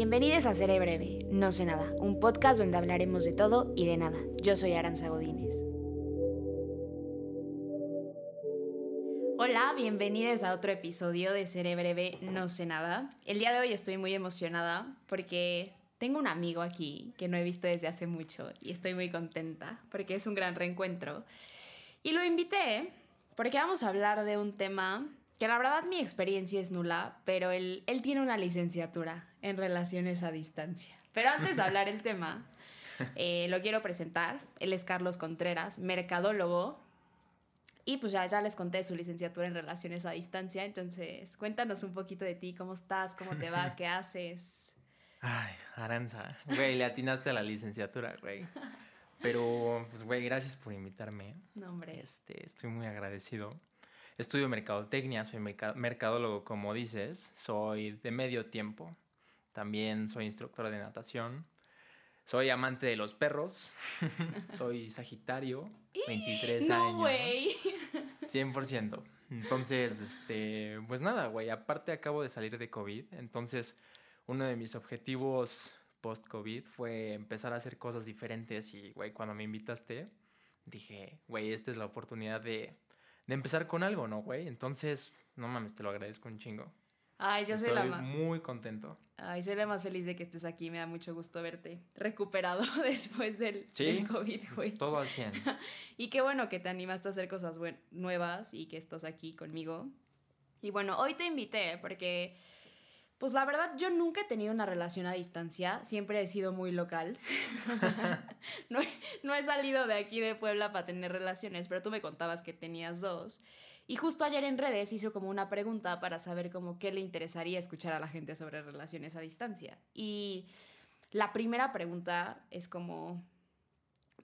Bienvenidos a Seré Breve, No sé nada, un podcast donde hablaremos de todo y de nada. Yo soy Aranza Godínez. Hola, bienvenidos a otro episodio de Seré Breve, No sé nada. El día de hoy estoy muy emocionada porque tengo un amigo aquí que no he visto desde hace mucho y estoy muy contenta porque es un gran reencuentro. Y lo invité porque vamos a hablar de un tema que la verdad mi experiencia es nula, pero él, él tiene una licenciatura en relaciones a distancia. Pero antes de hablar el tema, eh, lo quiero presentar. Él es Carlos Contreras, mercadólogo. Y pues ya, ya les conté su licenciatura en relaciones a distancia. Entonces, cuéntanos un poquito de ti, cómo estás, cómo te va, qué haces. Ay, Aranza, güey, le atinaste a la licenciatura, güey. Pero, pues, güey, gracias por invitarme. No, hombre. Este, estoy muy agradecido. Estudio mercadotecnia, soy mercadólogo, como dices. Soy de medio tiempo. También soy instructor de natación. Soy amante de los perros. soy Sagitario, 23 no, años. güey. 100%. Entonces, este, pues nada, güey. Aparte acabo de salir de COVID. Entonces, uno de mis objetivos post-COVID fue empezar a hacer cosas diferentes. Y, güey, cuando me invitaste, dije, güey, esta es la oportunidad de de empezar con algo, ¿no, güey? Entonces, no mames, te lo agradezco un chingo. Ay, yo Estoy soy la más. muy contento. Ay, soy la más feliz de que estés aquí. Me da mucho gusto verte recuperado después del, ¿Sí? del COVID, güey. Todo al 100. Y qué bueno que te animaste a hacer cosas nuevas y que estás aquí conmigo. Y bueno, hoy te invité porque, pues la verdad, yo nunca he tenido una relación a distancia. Siempre he sido muy local. no, he, no he salido de aquí de Puebla para tener relaciones, pero tú me contabas que tenías dos. Y justo ayer en redes hizo como una pregunta para saber como qué le interesaría escuchar a la gente sobre relaciones a distancia. Y la primera pregunta es como,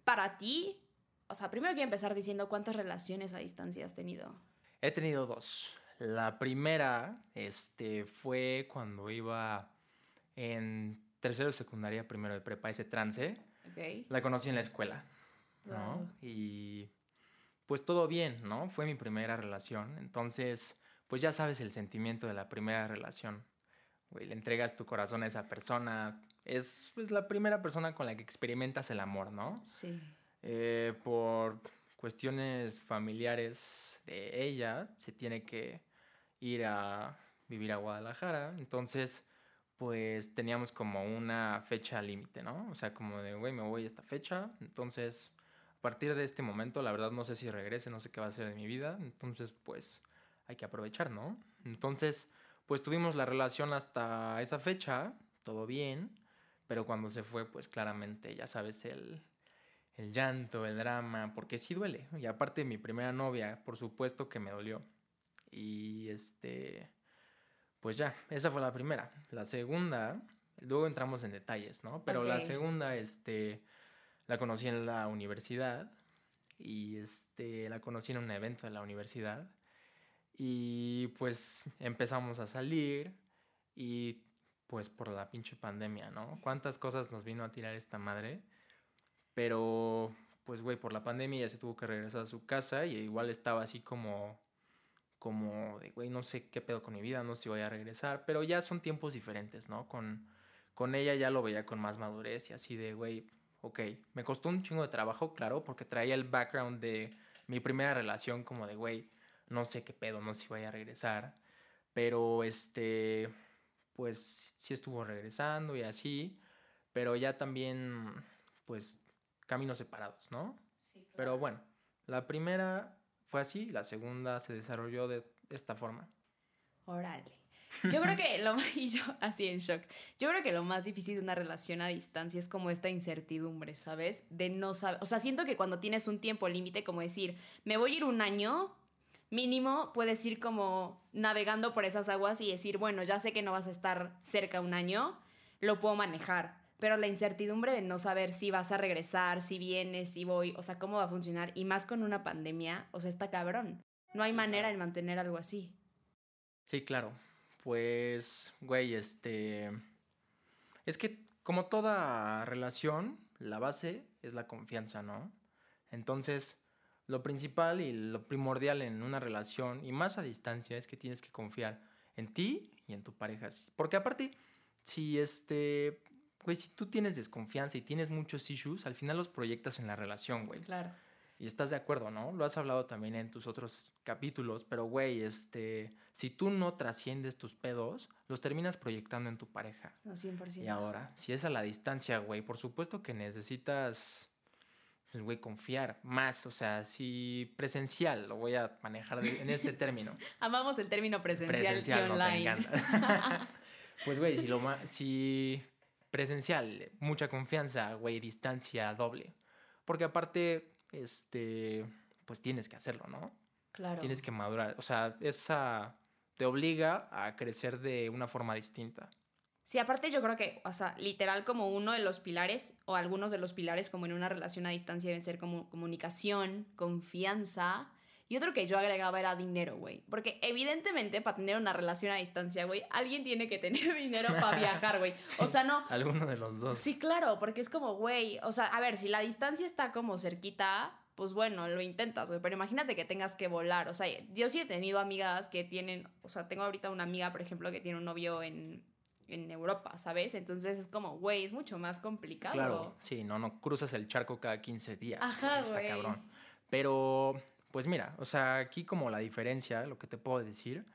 para ti, o sea, primero quiero empezar diciendo cuántas relaciones a distancia has tenido. He tenido dos. La primera este, fue cuando iba en tercero de secundaria, primero de prepa, ese trance. La conocí en la escuela, ¿no? Wow. Y pues todo bien, ¿no? Fue mi primera relación. Entonces, pues ya sabes el sentimiento de la primera relación. Güey, le entregas tu corazón a esa persona. Es pues la primera persona con la que experimentas el amor, ¿no? Sí. Eh, por cuestiones familiares de ella, se tiene que ir a vivir a Guadalajara. Entonces, pues teníamos como una fecha límite, ¿no? O sea, como de, güey, me voy a esta fecha. Entonces, partir de este momento, la verdad no sé si regrese, no sé qué va a ser de mi vida. Entonces, pues hay que aprovechar, ¿no? Entonces, pues tuvimos la relación hasta esa fecha, todo bien. Pero cuando se fue, pues claramente, ya sabes, el, el llanto, el drama, porque sí duele. Y aparte mi primera novia, por supuesto que me dolió. Y este, pues ya, esa fue la primera. La segunda, luego entramos en detalles, ¿no? Pero la segunda, este, la conocí en la universidad y este, la conocí en un evento de la universidad. Y pues empezamos a salir y pues por la pinche pandemia, ¿no? ¿Cuántas cosas nos vino a tirar esta madre? Pero, pues, güey, por la pandemia ya se tuvo que regresar a su casa y igual estaba así como, como de, güey, no sé qué pedo con mi vida, no sé si voy a regresar, pero ya son tiempos diferentes, ¿no? Con, con ella ya lo veía con más madurez y así de, güey, ok, me costó un chingo de trabajo, claro, porque traía el background de mi primera relación como de, güey, no sé qué pedo, no sé si voy a regresar, pero este, pues sí estuvo regresando y así, pero ya también, pues, caminos separados, ¿no? Sí, Pero bueno, la primera fue así, la segunda se desarrolló de esta forma. Órale. Yo creo que lo y yo así en shock. Yo creo que lo más difícil de una relación a distancia es como esta incertidumbre, ¿sabes? De no saber, o sea, siento que cuando tienes un tiempo límite como decir, me voy a ir un año, mínimo puedes ir como navegando por esas aguas y decir, bueno, ya sé que no vas a estar cerca un año, lo puedo manejar. Pero la incertidumbre de no saber si vas a regresar, si vienes, si voy, o sea, cómo va a funcionar, y más con una pandemia, o sea, está cabrón. No hay manera de mantener algo así. Sí, claro. Pues, güey, este... Es que como toda relación, la base es la confianza, ¿no? Entonces, lo principal y lo primordial en una relación, y más a distancia, es que tienes que confiar en ti y en tu pareja. Porque aparte, si este, güey, si tú tienes desconfianza y tienes muchos issues, al final los proyectas en la relación, güey. Claro. Y estás de acuerdo, ¿no? Lo has hablado también en tus otros capítulos, pero güey, este, si tú no trasciendes tus pedos, los terminas proyectando en tu pareja. No, 100%. Y ahora, si es a la distancia, güey, por supuesto que necesitas, pues, güey, confiar más. O sea, si presencial, lo voy a manejar en este término. Amamos el término presencial, presencial y nos online. encanta. pues, güey, si, lo si presencial, mucha confianza, güey, distancia doble. Porque aparte, este, pues tienes que hacerlo, ¿no? claro. Tienes que madurar. O sea, esa te obliga a crecer de una forma distinta. Sí, aparte yo creo que, o sea, literal como uno de los pilares o algunos de los pilares como en una relación a distancia deben ser como comunicación, confianza. Y otro que yo agregaba era dinero, güey. Porque evidentemente para tener una relación a distancia, güey, alguien tiene que tener dinero para viajar, güey. O sea, no, Alguno de los dos. Sí, claro, porque es como, güey, o sea, a ver, si la distancia está como cerquita, pues bueno, lo intentas, güey, pero imagínate que tengas que volar, o sea, yo sí he tenido amigas que tienen, o sea, tengo ahorita una amiga, por ejemplo, que tiene un novio en, en Europa, ¿sabes? Entonces es como, güey, es mucho más complicado. Claro, sí, no, no cruzas el charco cada 15 días. Ajá, güey, Está cabrón. Pero, pues mira, o sea, aquí como la diferencia, lo que te puedo decir,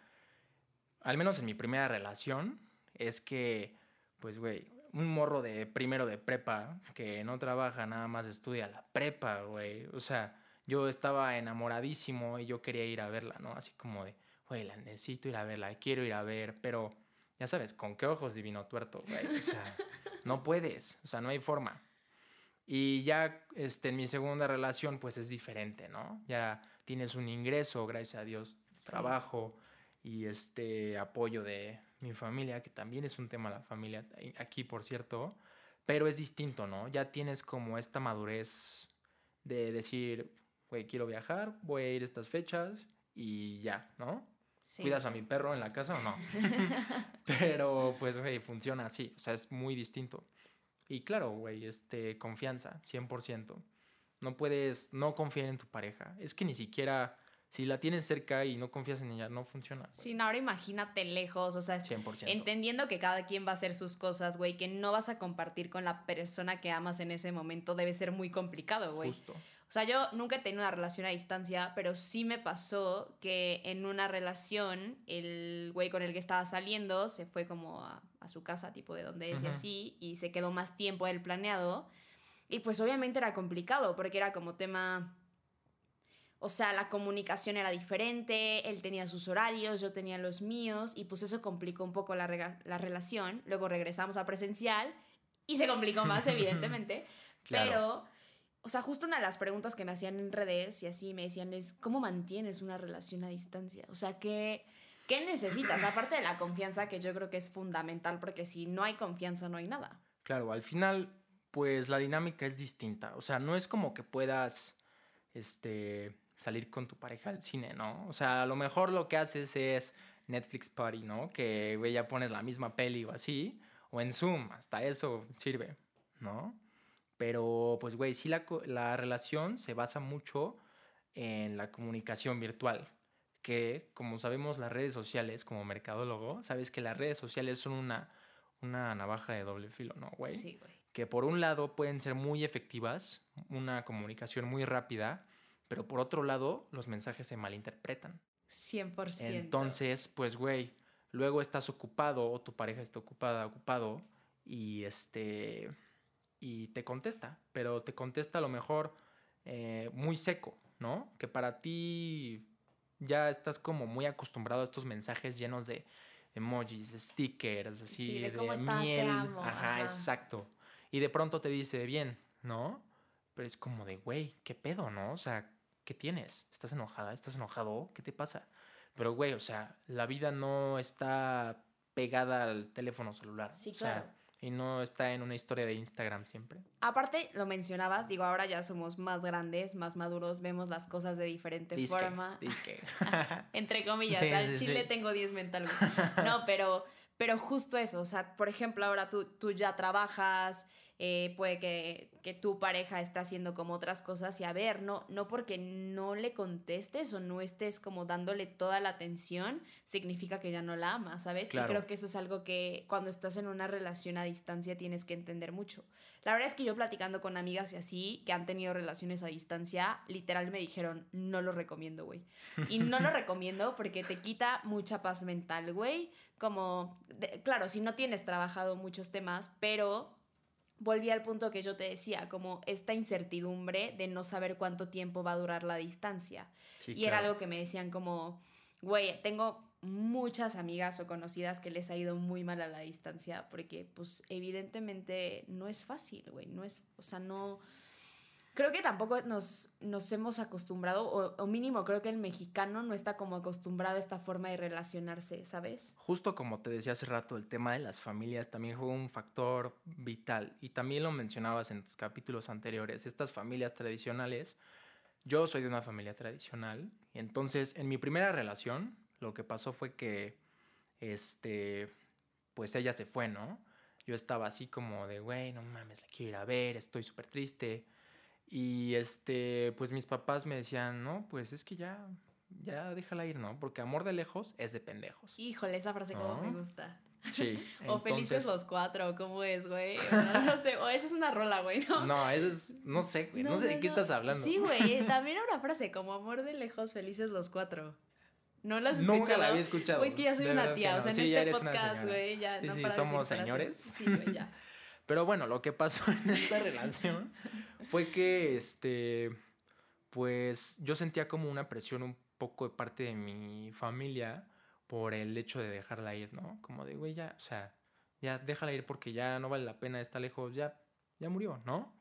al menos en mi primera relación, es que, pues, güey, un morro de primero de prepa que no trabaja, nada más estudia la prepa, güey. O sea, yo estaba enamoradísimo y yo quería ir a verla, ¿no? Así como de, güey, la necesito ir a verla, quiero ir a ver, pero ya sabes, ¿con qué ojos divino tuerto, güey? O sea, no puedes, o sea, no hay forma. Y ya este, en mi segunda relación, pues es diferente, ¿no? Ya tienes un ingreso, gracias a Dios, Sí. trabajo y este apoyo de mi familia, que también es un tema la familia aquí, por cierto, pero es distinto, ¿no? Ya tienes como esta madurez de decir, güey, quiero viajar, voy a ir estas fechas y ya, ¿no? Sí. ¿Cuidas a mi perro en la casa o no? Pero pues, güey, funciona así. O sea, es muy distinto. Y claro, güey, este, confianza, 100%. No puedes no confiar en tu pareja. Es que ni siquiera, si la tienes cerca y no confías en ella, no funciona. güey. Sí, no, ahora imagínate lejos, o sea, 100%. entendiendo que cada quien va a hacer sus cosas, güey, que no vas a compartir con la persona que amas en ese momento, debe ser muy complicado, güey. Justo. O sea, yo nunca he tenido una relación a distancia, pero sí me pasó que en una relación el güey con el que estaba saliendo se fue como a, a su casa, tipo de donde es y así, y se quedó más tiempo del planeado. Y pues obviamente era complicado, porque era como tema... O sea, la comunicación era diferente, él tenía sus horarios, yo tenía los míos, y pues eso complicó un poco la, rega- la relación. Luego regresamos a presencial y se complicó más, evidentemente. Claro. Pero, o sea, justo una de las preguntas que me hacían en redes y así me decían es, ¿cómo mantienes una relación a distancia? O sea, ¿qué, qué necesitas? Aparte de la confianza, que yo creo que es fundamental, porque si no hay confianza, no hay nada. Claro, al final, pues la dinámica es distinta. O sea, no es como que puedas, este, salir con tu pareja al cine, ¿no? O sea, a lo mejor lo que haces es Netflix Party, ¿no? Que, güey, ya pones la misma peli o así. O en Zoom, hasta eso sirve, ¿no? Pero, pues, güey, sí la, la relación se basa mucho en la comunicación virtual. Que, como sabemos, las redes sociales, como mercadólogo, sabes que las redes sociales son una, una navaja de doble filo, ¿no, güey? Sí, güey. Que por un lado pueden ser muy efectivas, una comunicación muy rápida, pero por otro lado los mensajes se malinterpretan. 100%. Entonces, pues güey, luego estás ocupado o tu pareja está ocupada, ocupado y este y te contesta, pero te contesta a lo mejor eh, muy seco, ¿no? Que para ti ya estás como muy acostumbrado a estos mensajes llenos de emojis, stickers, así Sí, de estás, miel. amo, Ajá, ajá. exacto. Y de pronto te dice bien, ¿no? Pero es como de, güey, ¿qué pedo, no? O sea, ¿qué tienes? ¿Estás enojada? ¿Estás enojado? ¿Qué te pasa? Pero, güey, o sea, la vida no está pegada al teléfono celular. Sí, o sea, claro. y no está en una historia de Instagram siempre. Aparte, lo mencionabas, digo, ahora ya somos más grandes, más maduros, vemos las cosas de diferente Disque, forma. disque. Entre comillas, Sí, al sí, chile sí. tengo 10 mental. No, pero, pero justo eso, o sea, por ejemplo, ahora tú, tú ya trabajas, eh, puede que, que, tu pareja está haciendo como otras cosas y a ver, no, no porque no le contestes o no estés como dándole toda la atención, significa que ya no la amas, ¿sabes? Y creo que eso es algo que cuando estás en una relación a distancia tienes que entender mucho. La verdad es que yo platicando con amigas y así, que han tenido relaciones a distancia, literal me dijeron, no lo recomiendo, güey. Y no lo recomiendo porque te quita mucha paz mental, güey. Como, claro, si no tienes trabajado muchos temas, pero volví al punto que yo te decía, como esta incertidumbre de no saber cuánto tiempo va a durar la distancia. y era algo que me decían como, güey, tengo muchas amigas o conocidas que les ha ido muy mal a la distancia porque pues evidentemente no es fácil, güey, no es, o sea, no creo que tampoco nos, nos hemos acostumbrado, o, mínimo creo que el mexicano no está como acostumbrado a esta forma de relacionarse, ¿sabes? Justo como te decía hace rato, el tema de las familias también juega un factor vital y también lo mencionabas en tus capítulos anteriores, estas familias tradicionales. Yo soy de una familia tradicional, y entonces en mi primera relación lo que pasó fue que, este, pues ella se fue, ¿no? Yo estaba así como de, güey, no mames, la quiero ir a ver, estoy súper triste y este, pues mis papás me decían, no, pues es que ya, ya déjala ir, ¿no? Porque amor de lejos es de pendejos. Híjole, esa frase como me gusta. Sí. o felices los cuatro, ¿cómo es, güey? No, sé, o esa es una rola, güey, ¿no? No, esa es, no sé, güey, no, sé de qué estás hablando. Sí, güey, también una frase como amor de lejos, felices los cuatro. ¿No las has escuchado? Nunca la había escuchado. Güey, es que ya soy una tía, o sea, en este podcast, güey, ya sí, no sí, somos señores. Sí, güey, ya. Pero bueno, lo que pasó en esta relación fue que, este, pues yo sentía como una presión un poco de parte de mi familia por el hecho de dejarla ir, ¿no? Como de, güey, ya, o sea, ya déjala ir porque ya no vale la pena, está lejos, ya, ya murió, ¿no?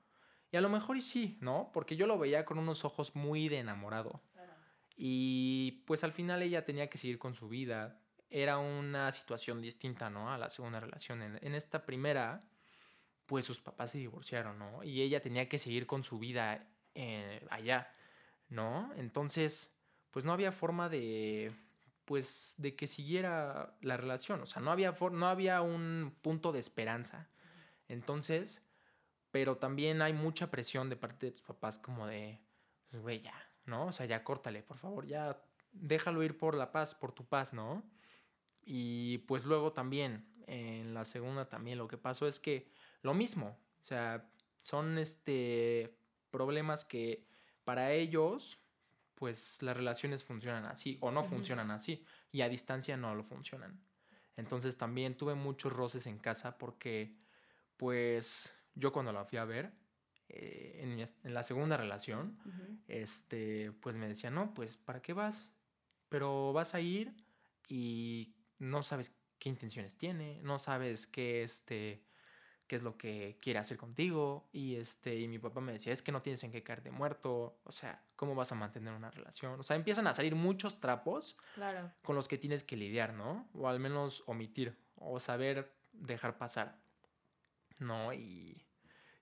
Y a lo mejor y sí, ¿no? Porque yo lo veía con unos ojos muy de enamorado. Y pues al final ella tenía que seguir con su vida. Era una situación distinta, ¿no? A la segunda relación. En, en esta primera, pues sus papás se divorciaron, ¿no? Y ella tenía que seguir con su vida eh, allá, ¿no? Entonces, pues no había forma de, pues, de que siguiera la relación, o sea, no había, no había un punto de esperanza. Entonces, pero también hay mucha presión de parte de tus papás como de, pues, güey, ya, ¿no? O sea, ya córtale, por favor, ya déjalo ir por la paz, por tu paz, ¿no? Y pues luego también, en la segunda también lo que pasó es que lo mismo. O sea, son este problemas que para ellos, pues las relaciones funcionan así o no funcionan así y a distancia no lo funcionan. Entonces también tuve muchos roces en casa porque, pues, yo cuando la fui a ver, eh, en, la segunda relación, este, pues me decía, no, pues, ¿para qué vas? Pero vas a ir y no sabes qué intenciones tiene, no sabes qué, este, qué es lo que quiere hacer contigo. Y, este, y mi papá me decía, es que no tienes en qué caer de muerto. O sea, ¿cómo vas a mantener una relación? O sea, empiezan a salir muchos trapos claro. con los que tienes que lidiar, ¿no? O al menos omitir o saber dejar pasar. ¿No? Y,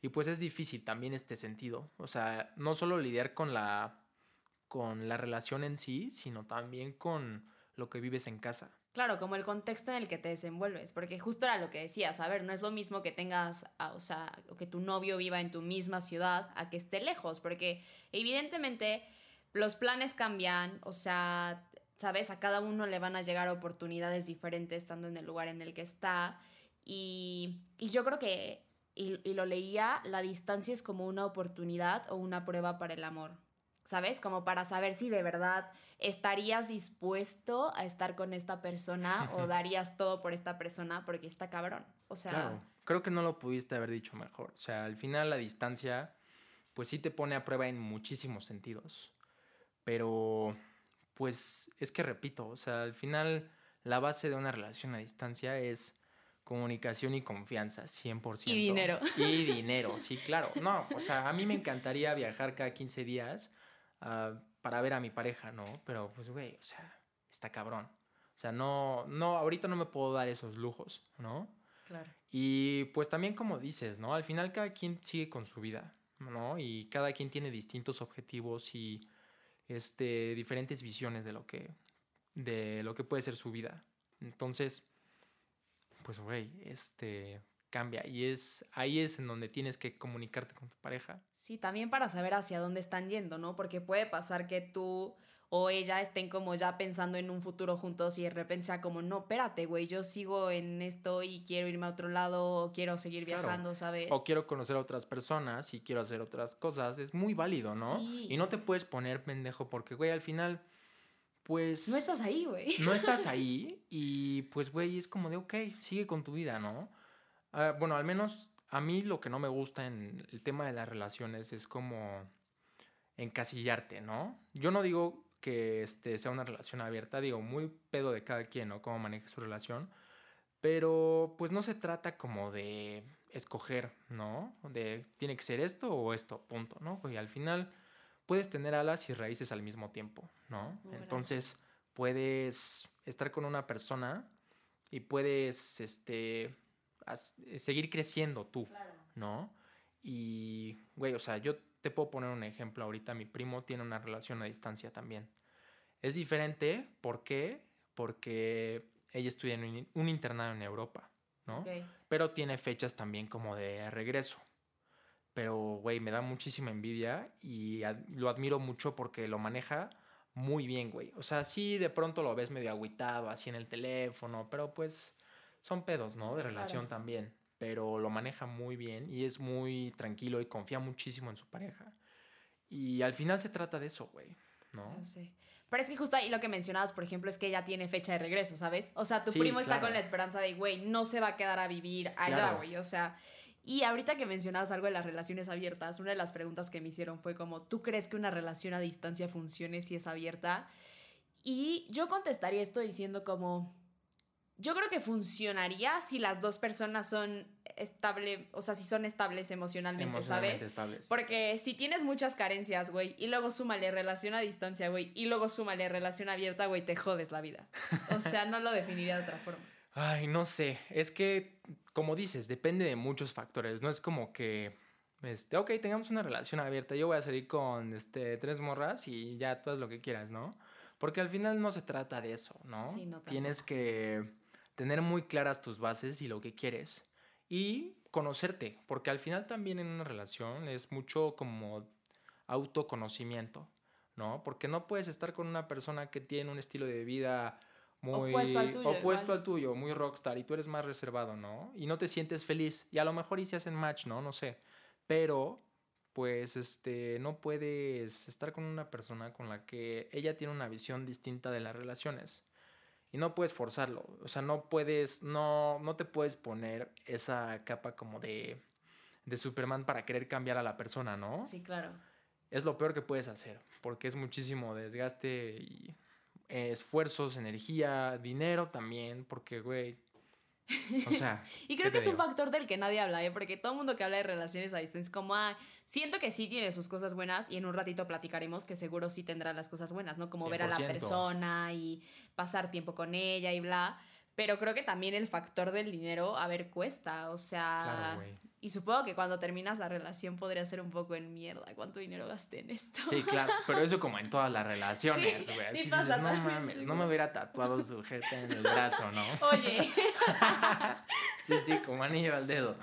y pues es difícil también este sentido. O sea, no solo lidiar con la, con la relación en sí, sino también con lo que vives en casa. Claro, como el contexto en el que te desenvuelves, porque justo era lo que decías, a ver, no es lo mismo que tengas, o sea, que tu novio viva en tu misma ciudad a que esté lejos, porque evidentemente los planes cambian, o sea, sabes, a cada uno le van a llegar oportunidades diferentes estando en el lugar en el que está, y, yo creo que, y lo leía, la distancia es como una oportunidad o una prueba para el amor. ¿Sabes? Como para saber si de verdad estarías dispuesto a estar con esta persona o darías todo por esta persona porque está cabrón. O sea... Claro, creo que no lo pudiste haber dicho mejor. O sea, al final la distancia, pues sí te pone a prueba en muchísimos sentidos. Pero, pues es que repito, o sea, al final la base de una relación a distancia es comunicación y confianza, 100%. Y dinero. Y dinero, sí, claro. No, o sea, a mí me encantaría viajar cada 15 días Ah, para ver a mi pareja, ¿no? Pero pues, güey, o sea, está cabrón. O sea, no, no, ahorita no me puedo dar esos lujos, ¿no? Claro. Y pues también como dices, ¿no? Al final cada quien sigue con su vida, ¿no? Y cada quien tiene distintos objetivos y este, diferentes visiones de lo que, de lo que puede ser su vida. Entonces, pues, güey, este, cambia y es ahí es en donde tienes que comunicarte con tu pareja. Sí, también para saber hacia dónde están yendo, ¿no? Porque puede pasar que tú o ella estén como ya pensando en un futuro juntos y de repente sea como, no, espérate, güey, yo sigo en esto y quiero irme a otro lado o quiero seguir viajando, ¿sabes? O quiero conocer a otras personas y quiero hacer otras cosas, es muy válido, ¿no? Sí. Y no te puedes poner pendejo porque, güey, al final, pues... No estás ahí, güey. No estás ahí y pues, güey, es como de, ok, sigue con tu vida, ¿no? Ah, bueno, al menos a mí lo que no me gusta en el tema de las relaciones es como encasillarte, ¿no? Yo no digo que este, sea una relación abierta, digo, muy pedo de cada quien, ¿no? Cómo maneja su relación. Pero pues no se trata como de escoger, ¿no? De tiene que ser esto o esto, punto, ¿no? Y al final puedes tener alas y raíces al mismo tiempo, ¿no? Entonces puedes estar con una persona y puedes este, seguir creciendo tú, ¿no? Y, güey, o sea, yo te puedo poner un ejemplo ahorita. Mi primo tiene una relación a distancia también. Es diferente, ¿por qué? Porque ella estudia en un, internado en Europa, ¿no? Pero tiene fechas también como de regreso. Pero, güey, me da muchísima envidia y ad- lo admiro mucho porque lo maneja muy bien, güey. O sea, sí, de pronto lo ves medio agüitado así en el teléfono, pero pues son pedos, ¿no? De relación Claro. también. Pero lo maneja muy bien y es muy tranquilo y confía muchísimo en su pareja. Y al final se trata de eso, güey, ¿no? Sé. Pero es que justo ahí lo que mencionabas, por ejemplo, es que ella tiene fecha de regreso, ¿sabes? O sea, tu Sí, primo está claro. con la esperanza de, güey, no se va a quedar a vivir allá, Claro. güey. O sea, y ahorita que mencionabas algo de las relaciones abiertas, una de las preguntas que me hicieron fue como, ¿tú crees que una relación a distancia funcione si es abierta? Y yo contestaría esto diciendo como, yo creo que funcionaría si las dos personas son estable, o sea, si son estables emocionalmente, Emocionalmente ¿sabes? estables. Porque si tienes muchas carencias, güey, y luego súmale relación a distancia, güey, y luego súmale relación abierta, güey, te jodes la vida. O sea, no lo definiría de otra forma. Ay, no sé. Es que, como dices, depende de muchos factores. No es como que, este, ok, tengamos una relación abierta. Yo voy a salir con este, tres morras y ya tú haz lo que quieras, ¿no? Porque al final no se trata de eso, ¿no? Sí, no Tienes que tener muy claras tus bases y lo que quieres. Y conocerte, porque al final también en una relación es mucho como autoconocimiento, ¿no? Porque no puedes estar con una persona que tiene un estilo de vida muy Opuesto al tuyo, opuesto igual. al tuyo, muy rockstar y tú eres más reservado, ¿no? Y no te sientes feliz y a lo mejor y se hacen match, ¿no? No sé. Pero pues este no puedes estar con una persona con la que ella tiene una visión distinta de las relaciones. Y no puedes forzarlo, o sea, no puedes no no te puedes poner esa capa como de de Superman para querer cambiar a la persona, ¿no? Sí, claro. es lo peor que puedes hacer, porque es muchísimo desgaste y eh, esfuerzos, energía, dinero también, porque, güey, o sea... Y ¿qué creo que es un factor del que nadie habla, ¿eh? Porque todo el mundo que habla de relaciones a distancia es como, ah, siento que sí tiene sus cosas buenas y en un ratito platicaremos que seguro sí tendrá las cosas buenas, ¿no? Como ver a la 100%. persona y pasar tiempo con ella y bla. Pero creo que también el factor del dinero, a ver, cuesta, o sea... Claro. Y supongo que cuando terminas la relación podría ser un poco en mierda cuánto dinero gasté en esto. Sí, claro, pero eso como en todas las relaciones, Sí, güey. sí pasa dices, no mames, no me hubiera tatuado su jeta en el brazo, ¿no? Oye, Sí, sí, como anillo al dedo.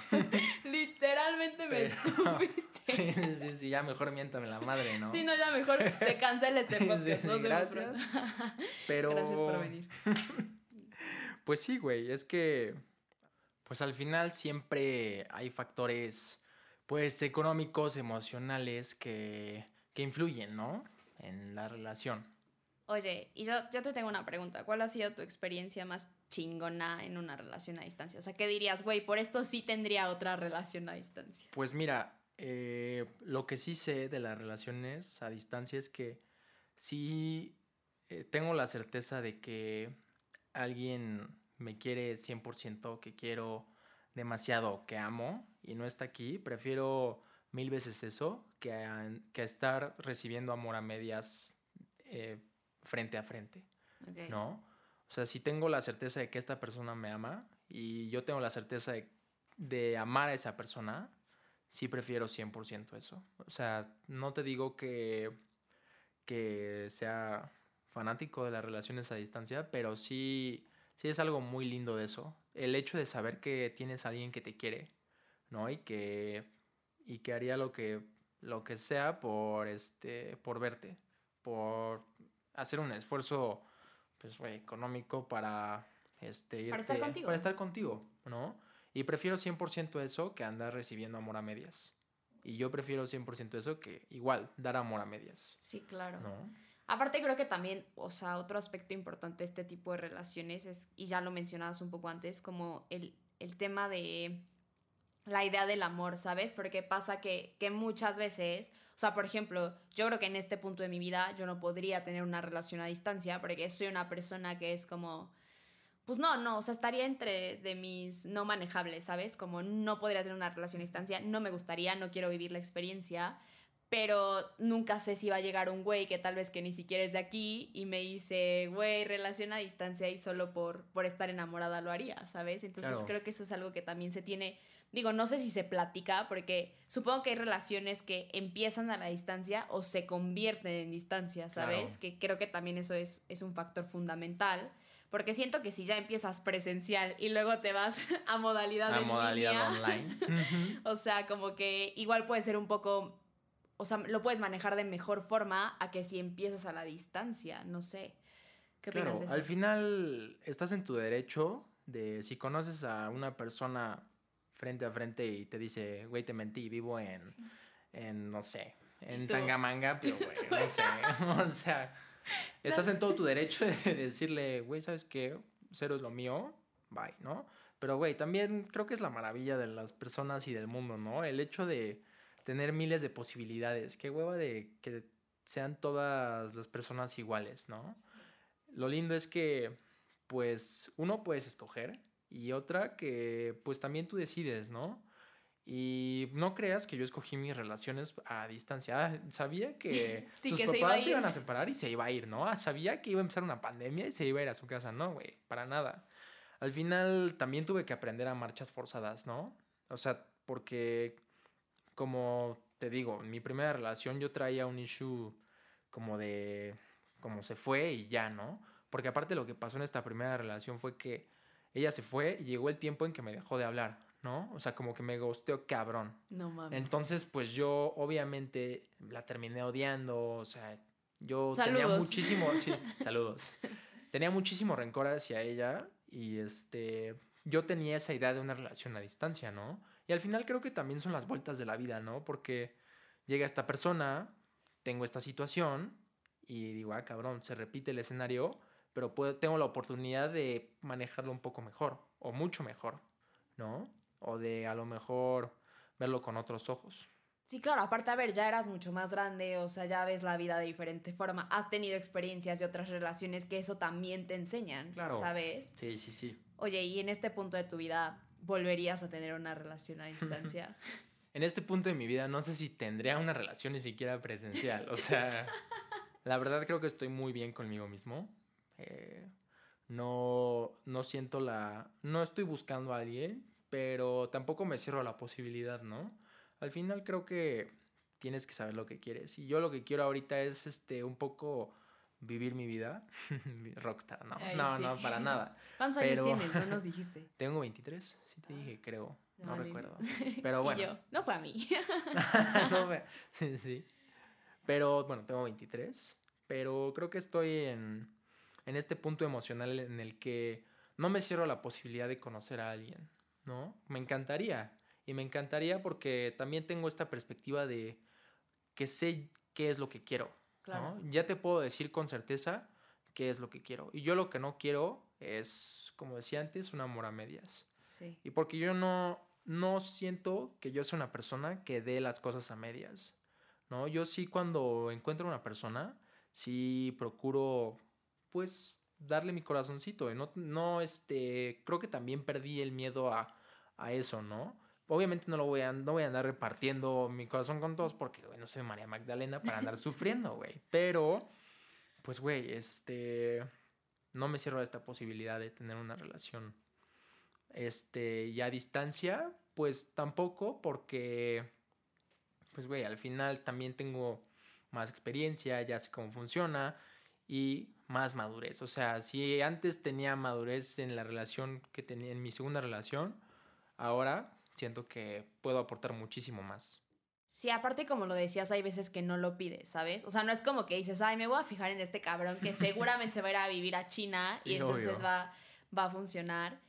literalmente me Pero- estuviste. Sí, sí, sí, ya mejor miéntame la madre, ¿no? Sí, no, ya mejor se cancela este podcast. gracias. Pero... Gracias por venir. Pues sí, güey, es que pues al final siempre hay factores pues económicos, emocionales que, que influyen, ¿no? En la relación. Oye, y yo, yo te tengo una pregunta. ¿Cuál ha sido tu experiencia más chingona en una relación a distancia? O sea, ¿qué dirías, güey? Por esto sí tendría otra relación a distancia. Pues mira, eh, lo que sí sé de las relaciones a distancia es que sí eh, tengo la certeza de que alguien me quiere 100%, que quiero demasiado, que amo y no está aquí. Prefiero mil veces eso que a, que a estar recibiendo amor a medias eh, frente a frente. ¿no? O sea, si tengo la certeza de que esta persona me ama y yo tengo la certeza de, de amar a esa persona, sí prefiero 100% eso. O sea, no te digo que, que sea fanático de las relaciones a distancia, pero sí sí es algo muy lindo de eso. El hecho de saber que tienes a alguien que te quiere, ¿no? Y que, y que haría lo que, lo que sea por, este, por verte, por hacer un esfuerzo, pues, económico para, este, Para estar contigo. Para estar contigo, ¿no? Y prefiero 100% eso que andar recibiendo amor a medias. Y yo prefiero 100% eso que igual dar amor a medias, Sí, claro. ¿no? Aparte creo que también, o sea, otro aspecto importante de este tipo de relaciones es, y ya lo mencionabas un poco antes, como el, el tema de la idea del amor, ¿sabes? Porque pasa que, que muchas veces, o sea, por ejemplo, yo creo que en este punto de mi vida yo no podría tener una relación a distancia porque soy una persona que es como, pues no, no, o sea, estaría entre de mis no manejables, ¿sabes? Como no podría tener una relación a distancia, no me gustaría, no quiero vivir la experiencia pero nunca sé si va a llegar un güey que tal vez que ni siquiera es de aquí y me dice, güey, relación a distancia y solo por, por estar enamorada lo haría, ¿sabes? Entonces Claro. creo que eso es algo que también se tiene, digo, no sé si se platica, porque supongo que hay relaciones que empiezan a la distancia o se convierten en distancia, ¿sabes? Claro. Que creo que también eso es, es un factor fundamental. Porque siento que si ya empiezas presencial y luego te vas a modalidad en modalidad línea, online. O sea, como que igual puede ser un poco, o sea, lo puedes manejar de mejor forma a que si empiezas a la distancia, no sé. ¿Qué opinas Claro, de eso? al final estás en tu derecho de si conoces a una persona frente a frente y te dice, güey, te mentí, vivo en, en no sé, en? Tangamanga, pero güey, no sé, o sea, estás en todo tu derecho de decirle, güey, ¿sabes qué? Cero es lo mío, bye, ¿no? Pero, güey, también creo que es la maravilla de las personas y del mundo, ¿no? El hecho de tener miles de posibilidades, qué hueva de que sean todas las personas iguales, ¿no? Lo lindo es que, pues, uno puedes escoger y otra que, pues, también tú decides, ¿no? Y no creas que yo escogí mis relaciones a distancia. Ah, sabía que Sí, sus que se iba papás se iban a separar y se iba a ir, ¿no? Ah, sabía que iba a empezar una pandemia y se iba a ir a su casa. No, güey, para nada. Al final también tuve que aprender a marchas forzadas, ¿no? O sea, porque, como te digo, en mi primera relación yo traía un issue como de, como se fue y ya, ¿no? Porque aparte lo que pasó en esta primera relación fue que ella se fue y llegó el tiempo en que me dejó de hablar, ¿no? O sea, como que me gusteó cabrón. No mames. Entonces, pues yo obviamente la terminé odiando, o sea, yo tenía muchísimo, sí, saludos. Tenía muchísimo rencor hacia ella y este, yo tenía esa idea de una relación a distancia, ¿no? Y al final creo que también son las vueltas de la vida, ¿no? Porque llega esta persona, tengo esta situación y digo, ah, cabrón, se repite el escenario, pero puedo, tengo la oportunidad de manejarlo un poco mejor o mucho mejor, ¿no? O de a lo mejor verlo con otros ojos. Sí, claro, aparte, a ver, ya eras mucho más grande, o sea, ya ves la vida de diferente forma, has tenido experiencias de otras relaciones que eso también te enseñan, Claro. ¿sabes? Sí, sí, sí. Oye, y en este punto de tu vida, ¿volverías a tener una relación a distancia? En este punto de mi vida no sé si tendría una relación ni siquiera presencial. O sea, la verdad creo que estoy muy bien conmigo mismo. Eh, no, no siento la... No estoy buscando a alguien, pero tampoco me cierro a la posibilidad, ¿no? Al final creo que tienes que saber lo que quieres. Y yo lo que quiero ahorita es este un poco vivir mi vida. Rockstar, no. Ay, no, sí. no, para nada. ¿Cuántos años Pero- tienes? No nos dijiste. Tengo 23, sí te dije, creo. No Vale. recuerdo. Pero bueno. Y yo, no fue a mí. No me- sí, sí. Pero bueno, tengo 23. Pero creo que estoy en, en este punto emocional en el que no me cierro la posibilidad de conocer a alguien, ¿no? Me encantaría. Y me encantaría porque también tengo esta perspectiva de que sé qué es lo que quiero, Claro. ¿no? Ya te puedo decir con certeza qué es lo que quiero. Y yo lo que no quiero es, como decía antes, un amor a medias. Sí. Y porque yo no, no siento que yo sea una persona que dé las cosas a medias. ¿no? Yo sí cuando encuentro una persona, sí procuro, pues, darle mi corazoncito. y No, no, este, creo que también perdí el miedo a, a eso, ¿no? Obviamente no lo voy a, no voy a andar repartiendo mi corazón con todos porque, no soy María Magdalena para andar sufriendo, güey. Pero, pues, güey, este, no me cierro a esta posibilidad de tener una relación este, y a distancia, pues tampoco, porque, pues, güey, al final también tengo más experiencia, ya sé cómo funciona y más madurez. O sea, si antes tenía madurez en la relación que tenía en mi segunda relación, ahora siento que puedo aportar muchísimo más. Sí, aparte como lo decías, hay veces que no lo pides, ¿sabes? O sea, no es como que dices, ay, me voy a fijar en este cabrón que seguramente se va a ir a vivir a China y entonces va, va a funcionar.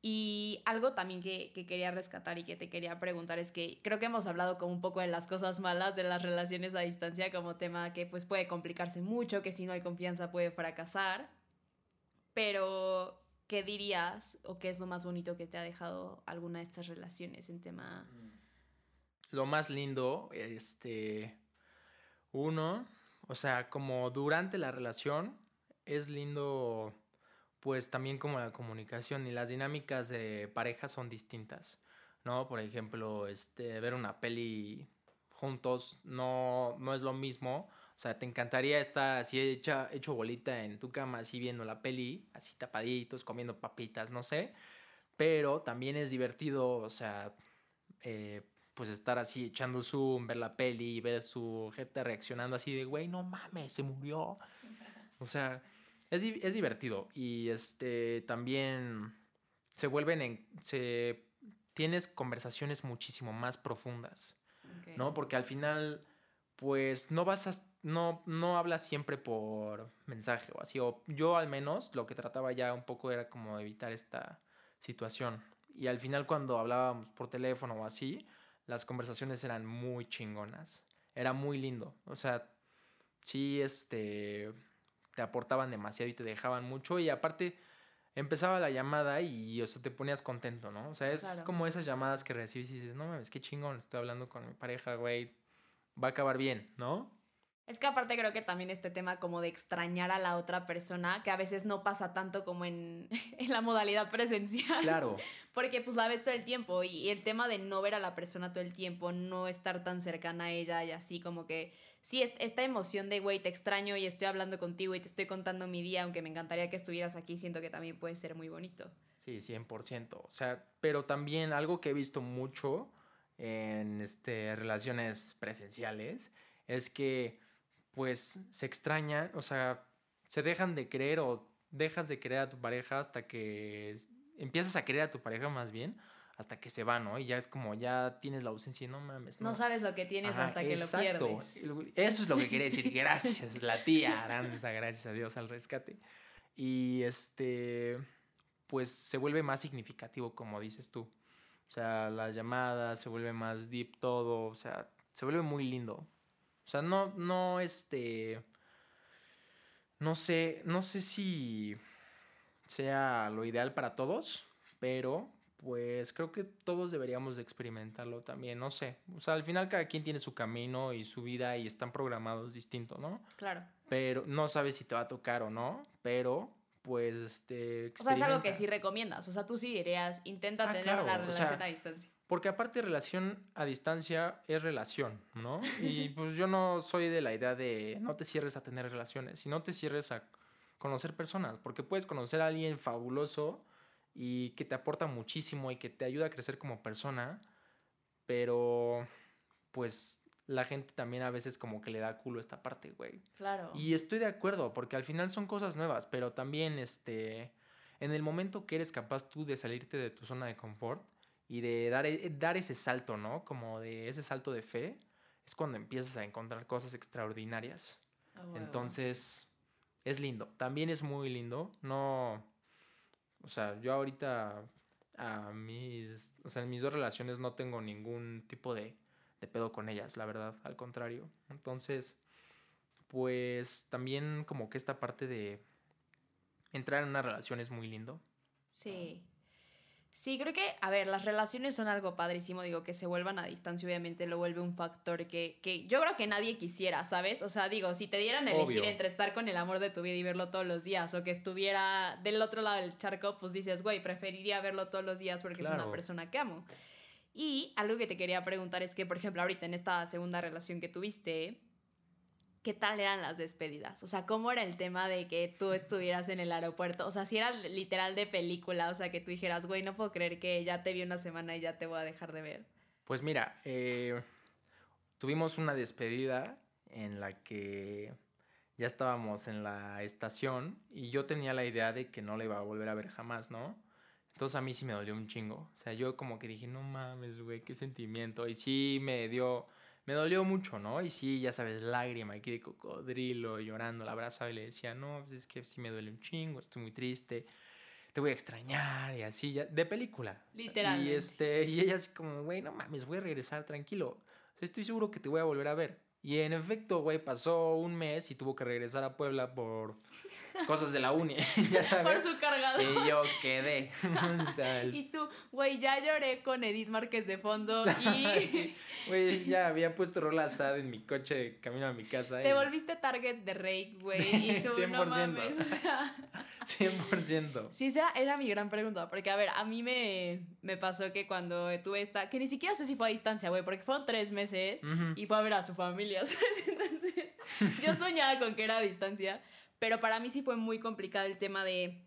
Y algo también que, que, quería rescatar y que te quería preguntar es que creo que hemos hablado como un poco de las cosas malas de las relaciones a distancia como tema que pues puede complicarse mucho, que si no hay confianza puede fracasar. Pero, ¿qué dirías o qué es lo más bonito que te ha dejado alguna de estas relaciones en tema... Lo más lindo, este, uno, o sea, como durante la relación, es lindo pues también como la comunicación y las dinámicas de pareja son distintas, ¿no? Por ejemplo, este, ver una peli juntos no, no es lo mismo. O sea, te encantaría estar así hecha, hecho bolita en tu cama, así viendo la peli, así tapaditos, comiendo papitas, no sé. Pero también es divertido, o sea, eh, pues estar así echando zoom, ver la peli, ver su gente reaccionando así de, güey, no mames, se murió. O sea, es, es divertido y este también se vuelven en... Se, tienes conversaciones muchísimo más profundas, ¿no? Porque al final, pues no vas a... No, no hablas siempre por mensaje o así. O yo al menos lo que trataba ya un poco era como evitar esta situación. Y al final cuando hablábamos por teléfono o así, las conversaciones eran muy chingonas. Era muy lindo. O sea, sí, este te aportaban demasiado y te dejaban mucho y aparte empezaba la llamada y, o sea, te ponías contento, ¿no? O sea, es como esas llamadas que recibes y dices, no mames, qué chingón, estoy hablando con mi pareja, güey, va a acabar bien, ¿no? Es que aparte creo que también este tema como de extrañar a la otra persona, que a veces no pasa tanto como en, en la modalidad presencial. Claro. Porque pues la ves todo el tiempo y el tema de no ver a la persona todo el tiempo, no estar tan cercana a ella y así como que sí, esta emoción de, güey, te extraño y estoy hablando contigo y te estoy contando mi día, aunque me encantaría que estuvieras aquí, siento que también puede ser muy bonito. Sí, 100%. O sea, pero también algo que he visto mucho en este, relaciones presenciales es que pues se extrañan, o sea, se dejan de creer o dejas de creer a tu pareja hasta que empiezas a querer a tu pareja más bien hasta que se va, ¿no? Y ya es como ya tienes la ausencia y no mames. No, sabes lo que tienes hasta que lo pierdes. Eso es lo que quería decir. Gracias, la tía Aranza, gracias a Dios al rescate. Y este, pues se vuelve más significativo, como dices tú. O sea, las llamadas, se vuelve más deep todo, o sea, se vuelve muy lindo. O sea, no, no, este. No sé, no sé si sea lo ideal para todos, pero pues creo que todos deberíamos de experimentarlo también, no sé. O sea, al final cada quien tiene su camino y su vida y están programados distintos, ¿no? Claro. Pero no sabes si te va a tocar o no, pero pues este... O sea, es algo que sí recomiendas, o sea, tú sí dirías, intenta ah, tener una relación a distancia. Porque aparte relación a distancia es relación, ¿no? Y pues yo no soy de la idea de no te cierres a tener relaciones, sino te cierres a conocer personas, porque puedes conocer a alguien fabuloso y que te aporta muchísimo y que te ayuda a crecer como persona, pero pues la gente también a veces como que le da culo esta parte, güey. Claro. Y estoy de acuerdo, porque al final son cosas nuevas, pero también este en el momento que eres capaz tú de salirte de tu zona de confort, y de dar, e, dar ese salto, ¿no? Como de ese salto de fe, es cuando empiezas a encontrar cosas extraordinarias. Ah, Entonces, es lindo. También es muy lindo. No, o sea, yo ahorita a mis, o sea, en mis dos relaciones no tengo ningún tipo de, de pedo con ellas, la verdad, al contrario. Entonces, pues también como que esta parte de entrar en una relación es muy lindo. Sí. Sí, creo que, a ver, las relaciones son algo padrísimo, digo, que se vuelvan a distancia, obviamente lo vuelve un factor que, que yo creo que nadie quisiera, ¿sabes? O sea, digo, si te dieran a elegir entre estar con el amor de tu vida y verlo todos los días, o que estuviera del otro lado del charco, pues dices, güey, preferiría verlo todos los días porque es una persona que amo. Y algo que te quería preguntar es que, por ejemplo, ahorita en esta segunda relación que tuviste, ¿qué tal eran las despedidas? O sea, ¿cómo era el tema de que tú estuvieras en el aeropuerto? O sea, si era literal de película, o sea, que tú dijeras, güey, no puedo creer que ya te vi una semana y ya te voy a dejar de ver. Pues mira, eh, tuvimos una despedida en la que ya estábamos en la estación y yo tenía la idea de que no la iba a volver a ver jamás, ¿no? Entonces a mí sí me dolió un chingo. O sea, yo como que dije, no mames, güey, qué sentimiento. Y sí me dio, me dolió mucho, ¿no? Y sí, ya sabes, lágrima aquí de cocodrilo, llorando, la abrazaba y le decía, no, pues es que sí me duele un chingo, estoy muy triste, te voy a extrañar y así, ya, de película. Literalmente. Y, este, y ella así como, güey, no mames, voy a regresar tranquilo. estoy seguro que te voy a volver a ver. Y en efecto, güey, pasó un mes y tuvo que regresar a Puebla por cosas de la uni, ya sabes. Por su cargador. Y yo quedé. o sea, el- Y tú, güey, ya lloré con Edith Márquez de fondo y Güey, ya había puesto rola sad en mi coche de camino a mi casa. te y volviste target de Rake, güey. Y tú, no 100%. mames. O sea, 100%. Sí, esa era mi gran pregunta, porque a ver, a mí me, me pasó que cuando tuve esta, que ni siquiera sé si fue a distancia, güey, porque fueron tres meses y fue a ver a su familia, Entonces, yo soñaba con que era a distancia, pero para mí sí fue muy complicado el tema de,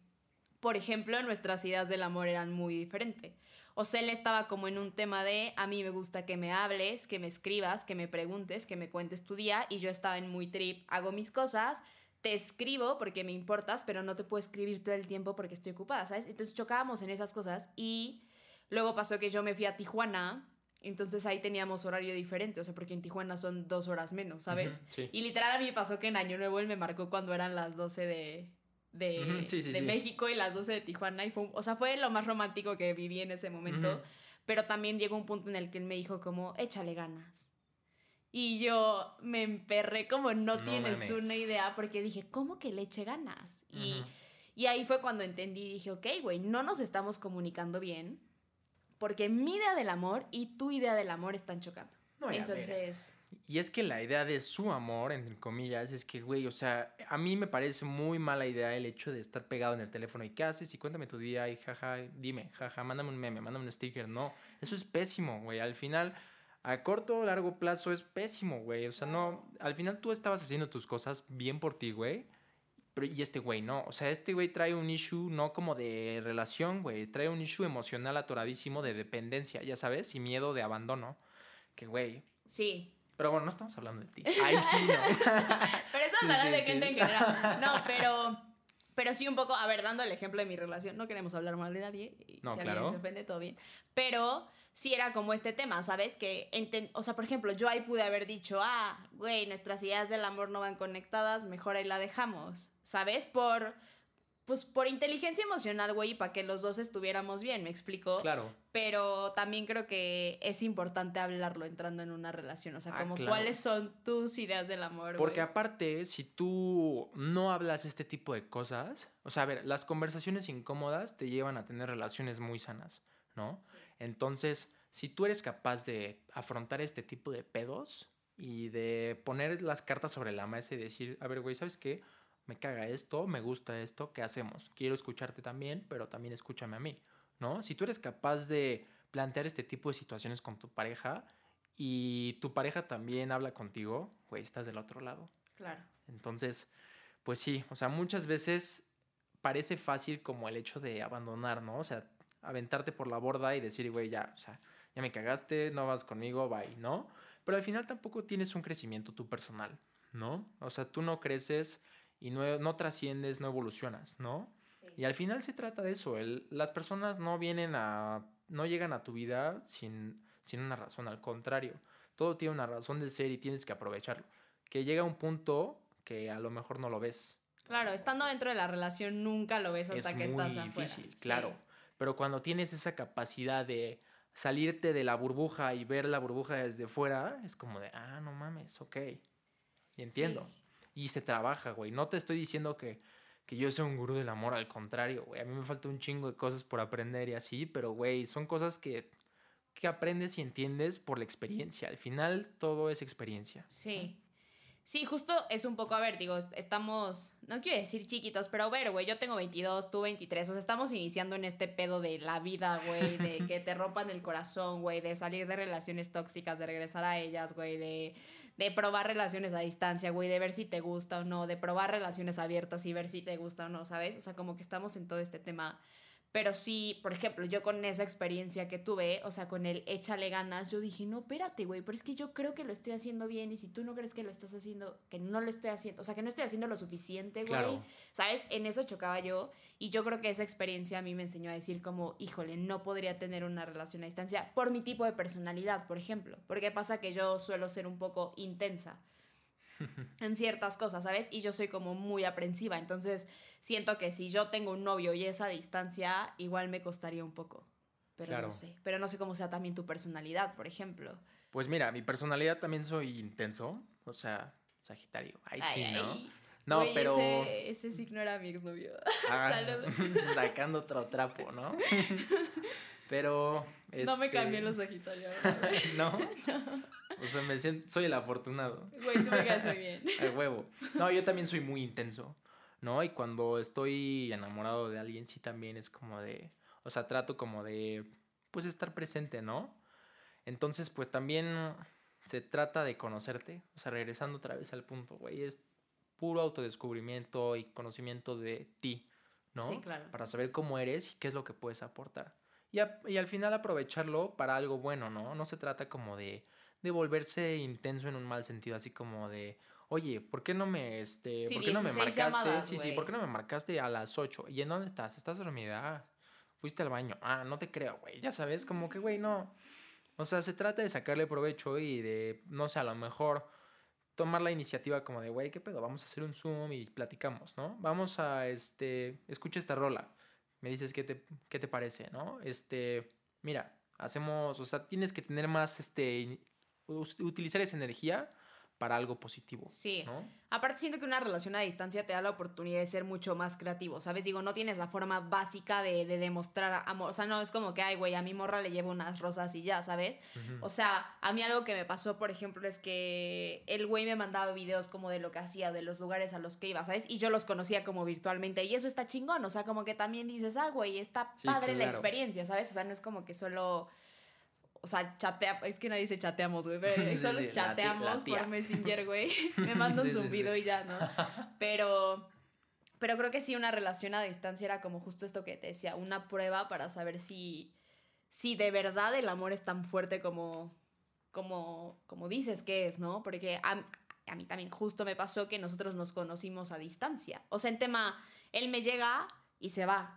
por ejemplo, nuestras ideas del amor eran muy diferentes. O sea, estaba como en un tema de, a mí me gusta que me hables, que me escribas, que me preguntes, que me cuentes tu día, y yo estaba en muy trip, hago mis cosas, te escribo porque me importas, pero no te puedo escribir todo el tiempo porque estoy ocupada, ¿sabes? Entonces chocábamos en esas cosas y luego pasó que yo me fui a Tijuana, entonces ahí teníamos horario diferente, o sea, porque en Tijuana son dos horas menos, ¿sabes? Ujú, sí. Y literal a mí me pasó que en Año Nuevo él me marcó cuando eran las 12 de, de, Ujú, sí, sí, de. México y las 12 de Tijuana. Y fue, o sea, fue lo más romántico que viví en ese momento. Ujú. Pero también llegó un punto en el que él me dijo como, échale ganas. Y yo me emperré como no, No tienes mames. una idea porque dije, ¿cómo que le eche ganas? Y, y ahí fue cuando entendí dije, ok, güey, no nos estamos comunicando bien porque mi idea del amor y tu idea del amor están chocando. No, Entonces, Y es que la idea de su amor, entre comillas, es que, güey, o sea, a mí me parece muy mala idea el hecho de estar pegado en el teléfono y qué haces y cuéntame tu día y jaja, dime, jaja, mándame un meme, mándame un sticker. No, eso es pésimo, güey. Al final, a corto o largo plazo es pésimo, güey. O sea, no, al final tú estabas haciendo tus cosas bien por ti, güey. Pero, y este güey no, o sea, este güey trae un issue no como de relación, güey, trae un issue emocional atoradísimo de dependencia, ya sabes, y miedo de abandono. Que, güey, sí, pero bueno, no estamos hablando de ti. Ahí sí, no. Pero estamos Sí, hablando sí, de gente sí. en general. No, pero, pero sí un poco, a ver, dando el ejemplo de mi relación, no queremos hablar mal de nadie. Y No, si claro. alguien se ofende, todo bien. Pero sí era como este tema, ¿sabes? Que, enten- o sea, por ejemplo, yo ahí pude haber dicho, ah, güey, nuestras ideas del amor no van conectadas, mejor ahí la dejamos, ¿sabes? Por, pues, por inteligencia emocional, güey, para que los dos estuviéramos bien, ¿me explico? Claro. Pero también creo que es importante hablarlo entrando en una relación. O sea, Ah, como claro. cuáles son tus ideas del amor. Porque güey? aparte, si tú no hablas este tipo de cosas, o sea, a ver, las conversaciones incómodas te llevan a tener relaciones muy sanas, ¿no? Entonces, si tú eres capaz de afrontar este tipo de pedos y de poner las cartas sobre la mesa y decir, a ver, güey, ¿sabes qué? Me caga esto, me gusta esto, ¿qué hacemos? Quiero escucharte también, pero también escúchame a mí, ¿no? Si tú eres capaz de plantear este tipo de situaciones con tu pareja y tu pareja también habla contigo, güey, estás del otro lado. Claro. Entonces, pues sí, o sea, muchas veces parece fácil como el hecho de abandonar, ¿no? O sea, aventarte por la borda y decir, güey, ya, o sea, ya me cagaste, no vas conmigo, bye, ¿no? Pero al final tampoco tienes un crecimiento tú personal, ¿no? O sea, tú no creces y no, no trasciendes, no evolucionas, ¿no? Y al final se trata de eso, el- las personas no vienen a, no llegan a tu vida sin, sin una razón, al contrario, todo tiene una razón de ser y tienes que aprovecharlo. Que llega un punto que a lo mejor no lo ves. Claro, estando dentro de la relación nunca lo ves hasta es que muy estás afuera. difícil, Sí. claro. Pero cuando tienes esa capacidad de salirte de la burbuja y ver la burbuja desde fuera, es como de, ah, no mames, ok. Y entiendo. Y se trabaja, güey. No te estoy diciendo que, que yo sea un gurú del amor, al contrario, güey. A mí me falta un chingo de cosas por aprender y así, pero, güey, son cosas que, que aprendes y entiendes por la experiencia. Al final, todo es experiencia. Sí. Sí, justo es un poco, a ver, digo, estamos, no quiero decir chiquitos, pero a ver, güey, yo tengo 22, tú 23, o sea, estamos iniciando en este pedo de la vida, güey, de que te rompan el corazón, güey, de salir de relaciones tóxicas, de regresar a ellas, güey, de, de probar relaciones a distancia, güey, de ver si te gusta o no, de probar relaciones abiertas y ver si te gusta o no, ¿sabes? O sea, como que estamos en todo este tema. Pero sí, por ejemplo, yo con esa experiencia que tuve, o sea, con el échale ganas, yo dije, no, espérate, güey, pero es que yo creo que lo estoy haciendo bien y si tú no crees que lo estás haciendo, que no lo estoy haciendo, o sea, que no estoy haciendo lo suficiente, güey, ¿sabes? En eso chocaba yo y yo creo que esa experiencia a mí me enseñó a decir como, híjole, no podría tener una relación a distancia por mi tipo de personalidad, por ejemplo, porque pasa que yo suelo ser un poco intensa en ciertas cosas, ¿sabes? Y yo soy como muy aprensiva, entonces siento que si yo tengo un novio y esa distancia, igual me costaría un poco. Pero no sé, pero no sé cómo sea también tu personalidad, por ejemplo. Pues mira, mi personalidad también soy intenso, o sea, Sagitario. Ahí sí, ¿no? No, pero. Ese, ese signo era mi exnovio. Ah, Saludos. Sacando otro trapo, ¿no? pero. No me cambié los Sagitarios. ¿No? no. O sea, me siento, soy el afortunado. Güey, tú me quedas muy bien. El huevo. No, yo también soy muy intenso, ¿no? Y cuando estoy enamorado de alguien, sí también es como de, o sea, trato como de, pues, estar presente, ¿no? Entonces, pues también se trata de conocerte, o sea, regresando otra vez al punto, güey, es puro autodescubrimiento y conocimiento de ti, ¿no? Sí, claro. Para saber cómo eres y qué es lo que puedes aportar. Y, y al final aprovecharlo para algo bueno, ¿no? No se trata como de de volverse intenso en un mal sentido, así como de, oye, ¿por qué no me, este, ¿por qué no me marcaste? sí, sí, ¿por qué no me marcaste a las 8? ¿Y en dónde estás? ¿Estás dormida? fuiste al baño. Ah, no te creo, güey. Ya sabes, como que, güey, no. O sea, se trata de sacarle provecho y de, no sé, a lo mejor tomar la iniciativa como de, güey, ¿qué pedo? Vamos a hacer un Zoom y platicamos, ¿no? Vamos a, este, escucha esta rola. Me dices qué te, qué te parece, ¿no? Este, mira, hacemos, o sea, tienes que tener más, este, utilizar esa energía para algo positivo. Sí. Aparte siento que una relación a distancia te da la oportunidad de ser mucho más creativo, ¿sabes? Digo, no tienes la forma básica de, demostrar amor. O sea, no es como que, ay, güey, a mi morra le llevo unas rosas y ya, ¿sabes? O sea, a mí algo que me pasó, por ejemplo, es que el güey me mandaba videos como de lo que hacía, de los lugares a los que iba, ¿sabes? Y yo los conocía como virtualmente. Y eso está chingón. O sea, como que también dices, ah, güey, está padre la experiencia, ¿sabes? O sea, no es como que solo o sea, chatea, es que nadie dice chateamos, güey, pero solo chateamos por Messenger, güey. Me manda un zumbido y ya, ¿no? Pero, pero creo que sí, una relación a distancia era como justo esto que te decía, una prueba para saber si, si de verdad el amor es tan fuerte como, como, como dices que es, ¿no? Porque a, a mí también justo me pasó que nosotros nos conocimos a distancia. O sea, en tema, él me llega y se va.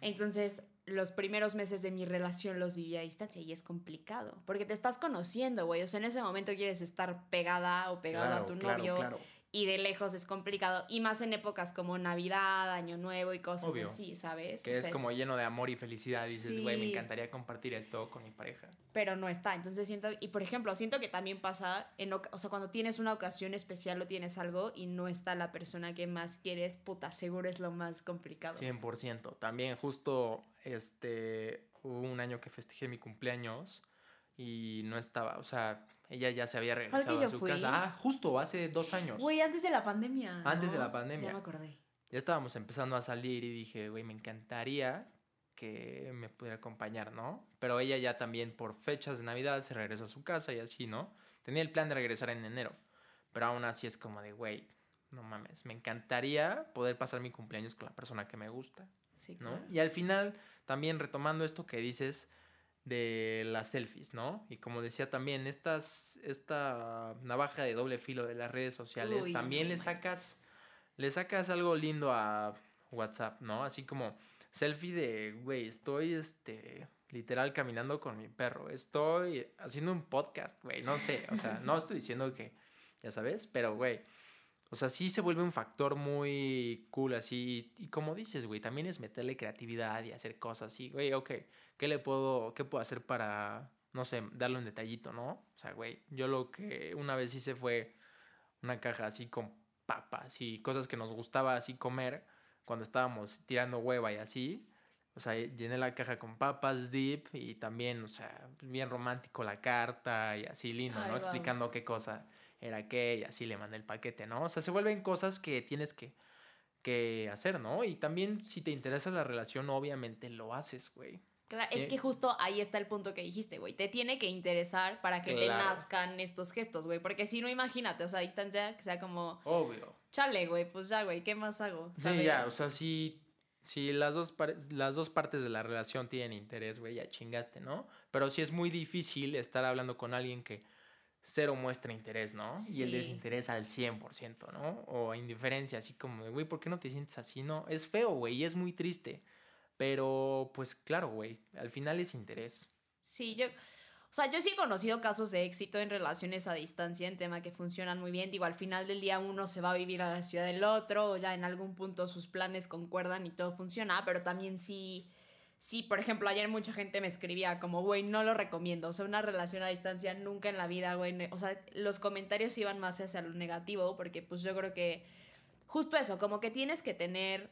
Entonces, los primeros meses de mi relación los viví a distancia y es complicado, porque te estás conociendo, güey, o sea, en ese momento quieres estar pegada o pegado a tu novio y de lejos es complicado. Y más en épocas como Navidad, Año Nuevo y cosas así, ¿sabes? Que es como lleno de amor y felicidad. Y dices, güey, me encantaría compartir esto con mi pareja. Pero no está. Entonces siento, y por ejemplo, siento que también pasa, en, o sea, cuando tienes una ocasión especial o tienes algo y no está la persona que más quieres, puta, seguro es lo más complicado. 100%. También justo, este, hubo un año que festejé mi cumpleaños y no estaba, o sea, ella ya se había regresado a su casa. Ah, justo, hace dos años. Güey, antes de la pandemia. Antes de la pandemia. Ya me acordé. Ya estábamos empezando a salir y dije, güey, me encantaría que me pudiera acompañar, ¿no? Pero ella ya también por fechas de Navidad se regresa a su casa y así, ¿no? Tenía el plan de regresar en enero. Pero aún así es como de, güey, no mames, me encantaría poder pasar mi cumpleaños con la persona que me gusta. Sí, ¿no? Y al final, también retomando esto que dices, de las selfies, ¿no? Y como decía también, estas, esta navaja de doble filo de las redes sociales, también le sacas, le sacas algo lindo a WhatsApp, ¿no? Así como selfie de, güey, estoy, este, literal caminando con mi perro, estoy haciendo un podcast, güey, no sé, o sea, no estoy diciendo que, ya sabes, pero, güey, o sea, sí se vuelve un factor muy cool así. Y como dices, güey, también es meterle creatividad y hacer cosas así, güey, ok, ¿qué le puedo, qué puedo hacer para, no sé, darle un detallito, ¿no? O sea, güey, yo lo que una vez hice fue una caja así con papas y cosas que nos gustaba así comer cuando estábamos tirando hueva y así. O sea, llené la caja con papas dip y también, o sea, bien romántico la carta y así lindo, ¿no? Explicando qué cosa era qué y así le mandé el paquete, ¿no? O sea, se vuelven cosas que tienes que, que hacer, ¿no? Y también si te interesa la relación, obviamente lo haces, güey. Claro, es que justo ahí está el punto que dijiste, güey. Te tiene que interesar para que te nazcan estos gestos, güey. Porque si no, imagínate, o sea, a distancia que sea como. Obvio. Chale, güey, pues ya, güey, ¿qué más hago? Sí, ya, o sea, si si las dos, las dos partes de la relación tienen interés, güey, ya chingaste, ¿no? Pero sí es muy difícil estar hablando con alguien que cero muestra interés, ¿no? Y el desinterés al 100%, ¿no? O indiferencia, así como, güey, ¿por qué no te sientes así? No, es feo, güey, y es muy triste. Pero, pues claro, güey, al final es interés. Sí, yo, o sea, yo sí he conocido casos de éxito en relaciones a distancia, en tema que funcionan muy bien. Digo, al final del día uno se va a vivir a la ciudad del otro, o ya en algún punto sus planes concuerdan y todo funciona, pero también sí, sí, por ejemplo, ayer mucha gente me escribía como, güey, no lo recomiendo. O sea, una relación a distancia nunca en la vida, güey. O sea, los comentarios iban más hacia lo negativo, porque pues yo creo que justo eso, como que tienes que tener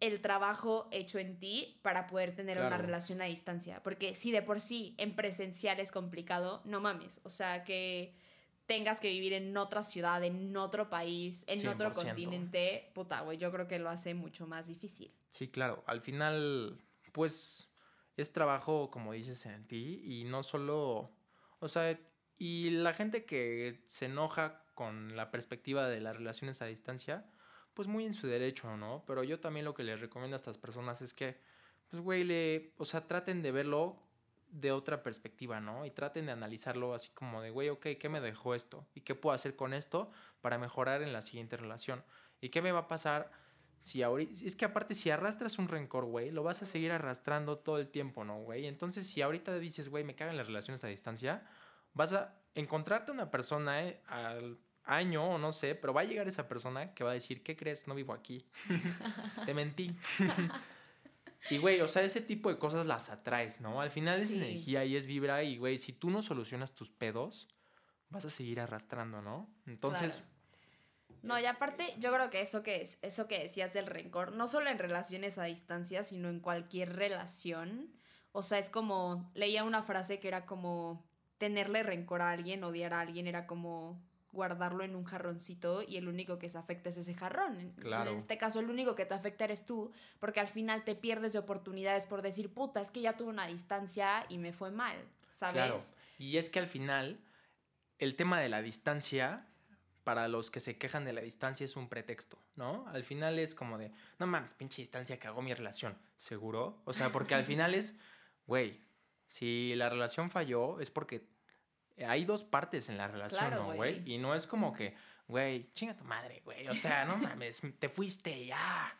el trabajo hecho en ti para poder tener una relación a distancia. Porque si de por sí en presencial es complicado, no mames. O sea, que tengas que vivir en otra ciudad, en otro país, en otro continente, puta, güey, yo creo que lo hace mucho más difícil. Sí, claro. Al final, pues, es trabajo, como dices, en ti y no solo, o sea, y la gente que se enoja con la perspectiva de las relaciones a distancia, pues muy en su derecho, ¿no? Pero yo también lo que les recomiendo a estas personas es que, pues, güey, le, o sea, traten de verlo de otra perspectiva, ¿no? Y traten de analizarlo así como de, güey, ok, ¿qué me dejó esto? ¿Y qué puedo hacer con esto para mejorar en la siguiente relación? ¿Y qué me va a pasar si ahorita... Es que aparte, si arrastras un rencor, güey, lo vas a seguir arrastrando todo el tiempo, ¿no, güey? Entonces, si ahorita dices, güey, me cagan las relaciones a distancia, vas a encontrarte una persona eh, al año o no sé, pero va a llegar esa persona que va a decir, ¿qué crees? No vivo aquí. Te mentí. y güey, o sea, ese tipo de cosas las atraes, ¿no? Al final es energía y es vibra y güey, si tú no solucionas tus pedos, vas a seguir arrastrando, ¿no? Entonces... No, y aparte, yo creo que eso que es, eso que decías del rencor, no solo en relaciones a distancia, sino en cualquier relación. O sea, es como, leía una frase que era como tenerle rencor a alguien, odiar a alguien, era como guardarlo en un jarroncito y el único que se afecta es ese jarrón. En este caso, el único que te afecta eres tú, porque al final te pierdes de oportunidades por decir, puta, es que ya tuve una distancia y me fue mal, ¿sabes? Claro. Y es que al final, el tema de la distancia, para los que se quejan de la distancia, es un pretexto, ¿no? Al final es como de, no mames, pinche distancia cagó mi relación, ¿seguro? O sea, porque al final es, güey, si la relación falló es porque hay dos partes en la relación, ¿no, güey? Y no es como que, güey, chinga tu madre, güey. O sea, no mames, te fuiste ya.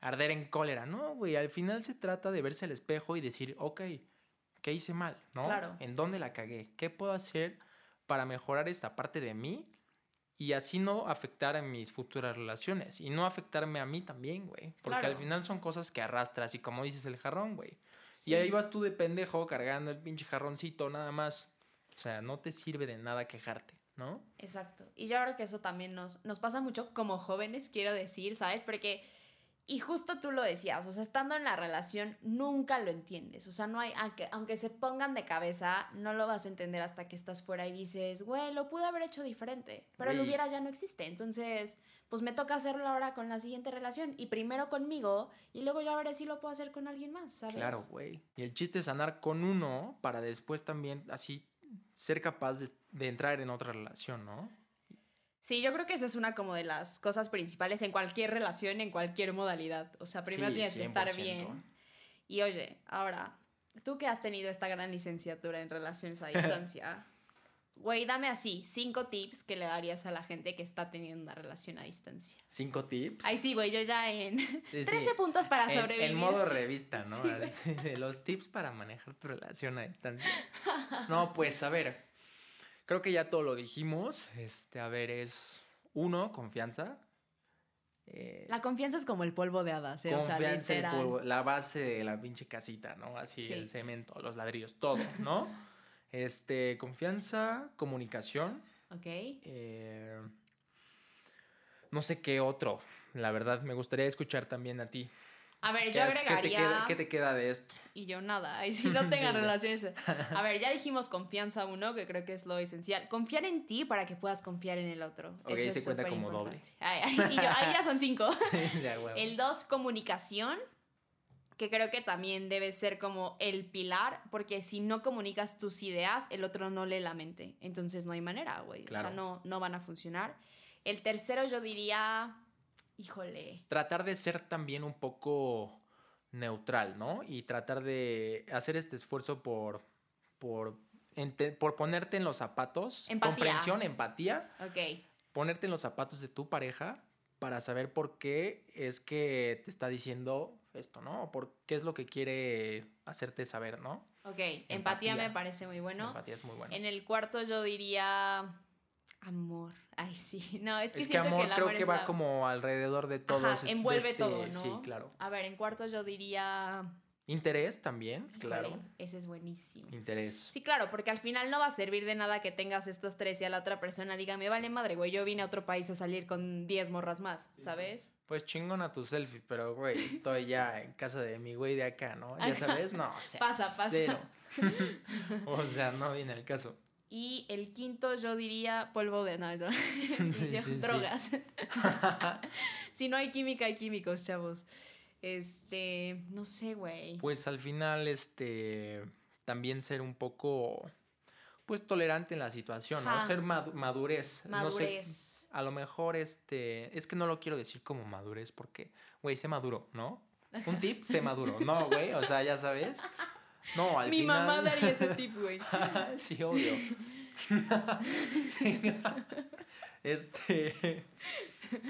Arder en cólera. No, güey, al final se trata de verse al espejo y decir, ok, ¿qué hice mal? ¿No? Claro. ¿En dónde la cagué? ¿Qué puedo hacer para mejorar esta parte de mí? Y así no afectar a mis futuras relaciones. Y no afectarme a mí también, güey. Porque al final son cosas que arrastras. Y como dices, el jarrón, güey. Y ahí vas tú de pendejo cargando el pinche jarroncito nada más. O sea, no te sirve de nada quejarte, ¿no? Exacto. Y yo creo que eso también nos, nos pasa mucho como jóvenes, quiero decir, ¿sabes? Porque, y justo tú lo decías, o sea, estando en la relación nunca lo entiendes. O sea, no hay, aunque, aunque se pongan de cabeza, no lo vas a entender hasta que estás fuera y dices, güey, lo pude haber hecho diferente, pero lo hubiera ya no existe. Entonces, pues me toca hacerlo ahora con la siguiente relación. Y primero conmigo, y luego ya veré si lo puedo hacer con alguien más, ¿sabes? Claro, güey. Y el chiste es sanar con uno para después también así ser capaz de, entrar en otra relación, ¿no? Sí, yo creo que esa es una como de las cosas principales en cualquier relación, en cualquier modalidad. O sea, primero tienes que estar bien. Y oye, ahora, tú que has tenido esta gran licenciatura en relaciones a distancia, Güey, dame así, cinco tips que le darías a la gente que está teniendo una relación a distancia. ¿Cinco tips? Ay, sí, güey, yo ya en 13 puntos para sobrevivir. En, modo revista, ¿no? los tips para manejar tu relación a distancia. No, pues, a ver, creo que ya todo lo dijimos. Este, a ver, es uno, confianza. Eh, la confianza es como el polvo de hadas, ¿eh? o sea, literal. la base de la pinche casita, ¿no? Así, el cemento, los ladrillos, todo, ¿no? Este, confianza, comunicación. Ok. Eh, no sé qué otro. La verdad, me gustaría escuchar también a ti. A ver, yo agregaría... ¿qué te, queda, de esto? Y yo nada, y si no tengan relaciones... A ver, ya dijimos confianza uno, que creo que es lo esencial. Confiar en ti para que puedas confiar en el otro. Ok, se cuenta como doble. y yo, ahí ya son cinco. el dos, comunicación que creo que también debe ser como el pilar, porque si no comunicas tus ideas, el otro no lee la mente. Entonces no hay manera, güey. O sea, no, no van a funcionar. El tercero yo diría Híjole. tratar de ser también un poco neutral, ¿no? Y tratar de hacer este esfuerzo por, por, por ponerte en los zapatos, Empatía. comprensión, empatía, Ok. ponerte en los zapatos de tu pareja para saber por qué es que te está diciendo esto, ¿no? O por qué es lo que quiere hacerte saber, ¿no? Ok. Empatía, me Empatía. parece muy bueno. Empatía es muy bueno. En el cuarto yo diría amor. Ay, sí. No, es que es que amor el creo amor que es va la- como alrededor de todo. Ajá, envuelve todo, ¿no? Sí, claro. A ver, en cuarto yo diría... Interés también, claro. Ese es buenísimo. Interés. Sí, claro, porque al final no va a servir de nada que tengas estos tres y a la otra persona diga, me vale madre, güey, yo vine a otro país a salir con 10 morras más, ¿sabes? Pues chingón a tu selfie, pero güey, estoy ya en casa de mi güey de acá, ¿no? Ya sabes, no, o sea, Pasa, pasa. cero. o sea, no viene el caso. Y el quinto yo diría polvo de nada, Sí, sí, sí. drogas. si no hay química, hay químicos, chavos. Este, no sé, güey. Pues al final, este, también ser un poco, pues tolerante en la situación, ¿no? Ser madu- madurez. No sé, Madurez. a lo mejor, este, es que no lo quiero decir como madurez porque, güey, sé maduro, ¿no? Un tip, sé maduro. No, güey, o sea, ya sabes. No, al Mi final. mamá daría ese tip, güey. sí, obvio. este,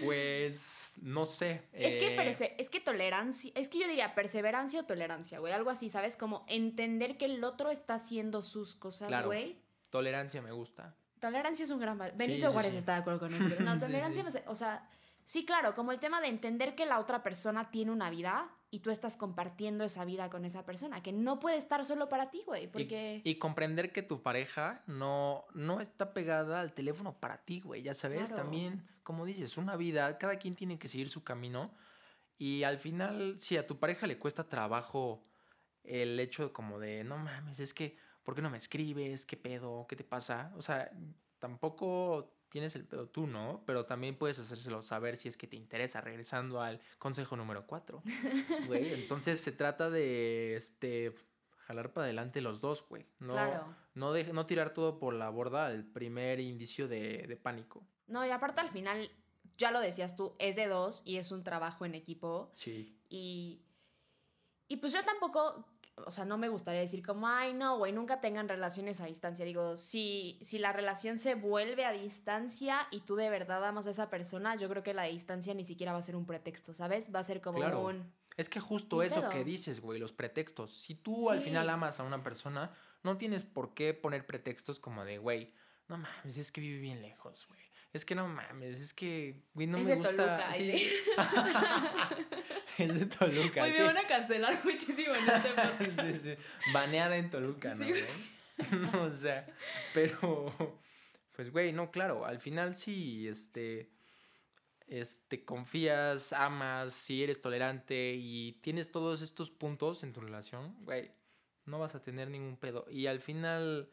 pues, no sé. Es que, eh, perse- es que tolerancia, es que yo diría perseverancia o tolerancia, güey, algo así, ¿sabes? Como entender que el otro está haciendo sus cosas, Claro. güey. tolerancia me gusta. Tolerancia es un gran val- Benito sí, Juárez sí. está de acuerdo con eso. pero No, tolerancia, sí. me o sea, sí, claro, como el tema de entender que la otra persona tiene una vida y tú estás compartiendo esa vida con esa persona, que no puede estar solo para ti, güey, Y- porque... Y, comprender que tu pareja no, no está pegada al teléfono para ti, güey. Ya sabes, Claro. también, como dices, una vida, cada quien tiene que seguir su camino. Y al final, si a tu pareja le cuesta trabajo el hecho como de, no mames, es que, ¿por qué no me escribes? ¿Qué pedo? ¿Qué te pasa? O sea, tampoco tienes el pedo tú, ¿no? Pero también puedes hacérselo saber si es que te interesa, regresando al consejo número cuatro. Güey, entonces se trata de, este, jalar para adelante los dos, güey. No, Claro. no, no tirar todo por la borda al primer indicio de, de pánico. No, y aparte al final, ya lo decías tú, es de dos y es un trabajo en equipo. Sí. Y, y pues yo tampoco, o sea, no me gustaría decir como, ay, no, güey, nunca tengan relaciones a distancia. Digo, si, si la relación se vuelve a distancia y tú de verdad amas a esa persona, yo creo que la distancia ni siquiera va a ser un pretexto, ¿sabes? Va a ser como Claro. un... Es que justo eso pedo. que dices, güey, los pretextos. Si tú al final amas a una persona, no tienes por qué poner pretextos como de, güey, no mames, es que vive bien lejos, güey. Es que no mames, es que, güey, no Es me de gusta. Toluca, sí. es de Toluca, Güey, sí. me van a cancelar muchísimo en este sí, sí. Baneada en Toluca, ¿no? Güey? o sea, pero, pues, güey, no, claro, al final sí, este, este, confías, amas, si eres tolerante y tienes todos estos puntos en tu relación, güey, no vas a tener ningún pedo. Y al final,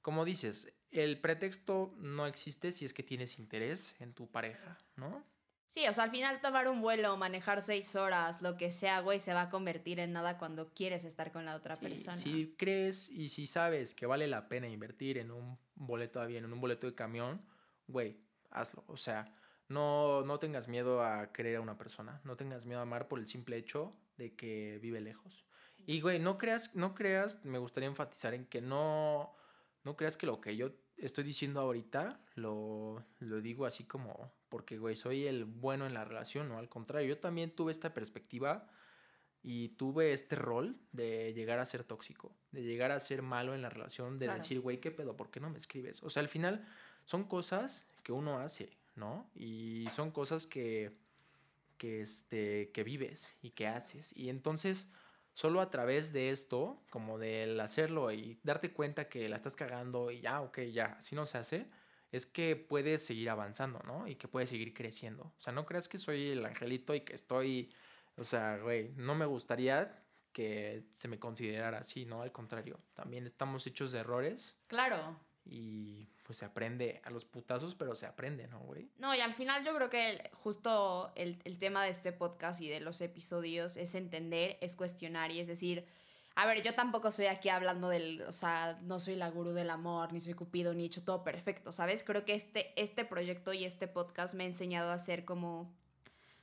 como dices, el pretexto no existe si es que tienes interés en tu pareja, ¿no? Sí, o sea, al final tomar un vuelo, manejar seis horas, lo que sea, güey, se va a convertir en nada cuando quieres estar con la otra Sí, persona. Si crees y si sabes que vale la pena invertir en un boleto de avión, en un boleto de camión, güey, hazlo. O sea, no, no tengas miedo a querer a una persona. No tengas miedo a amar por el simple hecho de que vive lejos. Y, güey, no creas, no creas, me gustaría enfatizar en que no, no creas que lo que yo estoy diciendo ahorita lo, lo digo así como porque, güey, soy el bueno en la relación, no, al contrario, yo también tuve esta perspectiva y tuve este rol de llegar a ser tóxico, de llegar a ser malo en la relación, de Claro. decir, güey, ¿qué pedo? ¿Por qué no me escribes? O sea, al final son cosas que uno hace, ¿no? Y son cosas que, que, este, que vives y que haces. Y entonces, solo a través de esto, como del hacerlo y darte cuenta que la estás cagando y ya, ok, ya, así no se hace, es que puedes seguir avanzando, ¿no? Y que puedes seguir creciendo. O sea, no creas que soy el angelito y que estoy, o sea, güey, no me gustaría que se me considerara así, ¿no? Al contrario, también estamos hechos de errores Claro. y pues se aprende a los putazos, pero se aprende, ¿no, güey? No, y al final yo creo que justo el, el tema de este podcast y de los episodios es entender, es cuestionar y es decir, a ver, yo tampoco soy aquí hablando del, o sea, no soy la gurú del amor, ni soy cupido, ni he hecho todo perfecto, ¿sabes? Creo que este, este proyecto y este podcast me ha enseñado a ser como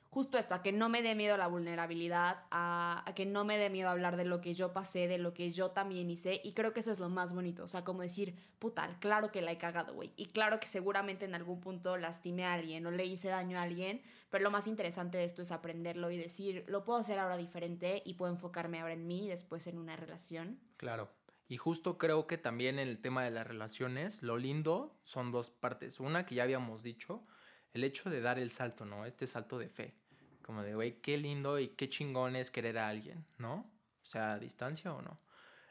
justo esto, a que no me dé miedo la vulnerabilidad, a, que no me dé miedo hablar de lo que yo pasé, de lo que yo también hice. Y creo que eso es lo más bonito. O sea, como decir, puta, claro que la he cagado, güey. Y claro que seguramente en algún punto lastimé a alguien o le hice daño a alguien. Pero lo más interesante de esto es aprenderlo y decir, lo puedo hacer ahora diferente y puedo enfocarme ahora en mí y después en una relación. Claro. Y justo creo que también en el tema de las relaciones, lo lindo son dos partes. Una que ya habíamos dicho, el hecho de dar el salto, ¿no? Este salto de fe. Como de, güey, qué lindo y qué chingón es querer a alguien, ¿no? O sea, a distancia o no.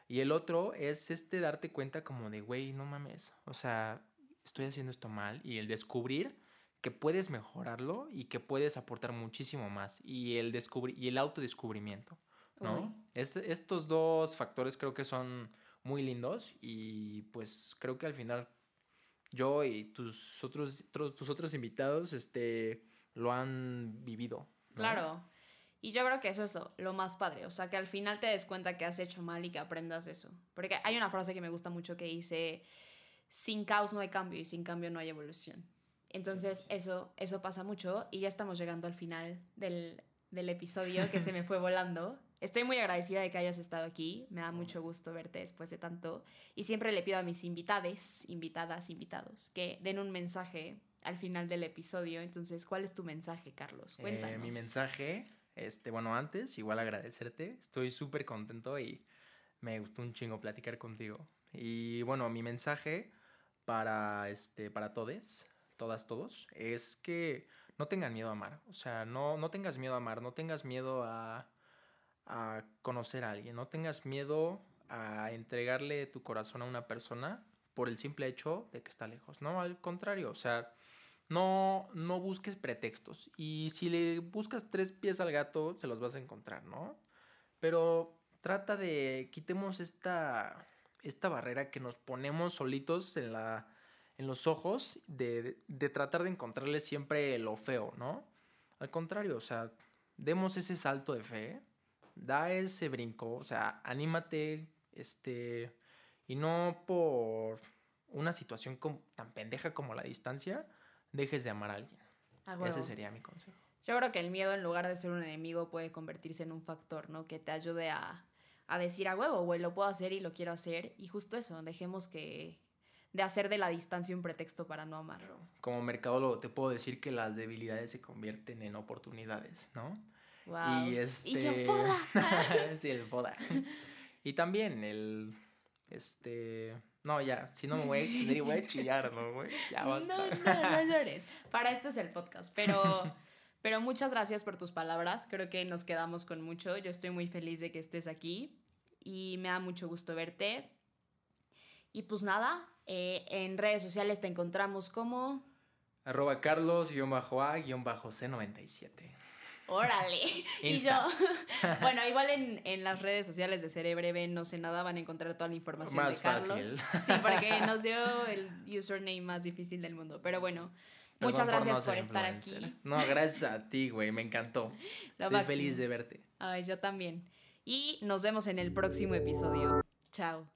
Y el otro es este darte cuenta como de, güey, no mames. O sea, estoy haciendo esto mal. Y el descubrir que puedes mejorarlo y que puedes aportar muchísimo más. Y el, descubri y el autodescubrimiento, ¿no? Este, estos dos factores creo que son muy lindos y pues creo que al final yo y tus otros, tus otros invitados este, lo han vivido. Claro. Y yo creo que eso es lo, lo, más padre, o sea, que al final te des cuenta que has hecho mal y que aprendas eso. Porque hay una frase que me gusta mucho que dice, sin caos no hay cambio y sin cambio no hay evolución. Entonces eso, eso pasa mucho y ya estamos llegando al final del, del episodio que se me fue volando. Estoy muy agradecida de que hayas estado aquí. Me da mucho gusto verte después de tanto. Y siempre le pido a mis invitades, invitadas, invitados, que den un mensaje al final del episodio. Entonces, ¿cuál es tu mensaje, Carlos? Cuéntanos. Eh, mi mensaje, este, bueno, antes, igual agradecerte. Estoy súper contento y me gustó un chingo platicar contigo. Y bueno, mi mensaje para, este, para todos, todas, todos, es que no tengan miedo a amar. O sea, no, no tengas miedo a amar, no tengas miedo a a conocer a alguien, no tengas miedo a entregarle tu corazón a una persona por el simple hecho de que está lejos, no, al contrario, o sea, no, no busques pretextos y si le buscas tres pies al gato, se los vas a encontrar, ¿no? Pero trata de, quitemos esta, esta barrera que nos ponemos solitos en, la, en los ojos de, de tratar de encontrarle siempre lo feo, ¿no? Al contrario, o sea, demos ese salto de fe da ese brinco, o sea, anímate, este, y no por una situación tan pendeja como la distancia, dejes de amar a alguien. Ese sería mi consejo. Yo creo que el miedo, en lugar de ser un enemigo, puede convertirse en un factor, ¿no? Que te ayude a, a decir a huevo, güey, lo puedo hacer y lo quiero hacer. Y justo eso, dejemos que de hacer de la distancia un pretexto para no amarlo. Como mercadólogo te puedo decir que las debilidades se convierten en oportunidades, ¿no? Y este. Y yo foda. sí, el foda. Y también el. Este. No, ya, si no me voy, voy a chillar, ¿no, güey? Ya basta. No, no, no llores. Para esto es el podcast. Pero, pero muchas gracias por tus palabras. Creo que nos quedamos con mucho. Yo estoy muy feliz de que estés aquí. Y me da mucho gusto verte. Y pues nada, eh, en redes sociales te encontramos como. Arroba Carlos-A-C97. Órale. Y yo, bueno, igual en, en, las redes sociales de Cerebreve no sé nada, van a encontrar toda la información de Carlos. Sí, porque nos dio el username más difícil del mundo. Pero bueno, muchas gracias por, estar aquí. No, gracias a ti, güey, me encantó. Estoy feliz de verte. Ay, yo también. Y nos vemos en el próximo episodio. Chao.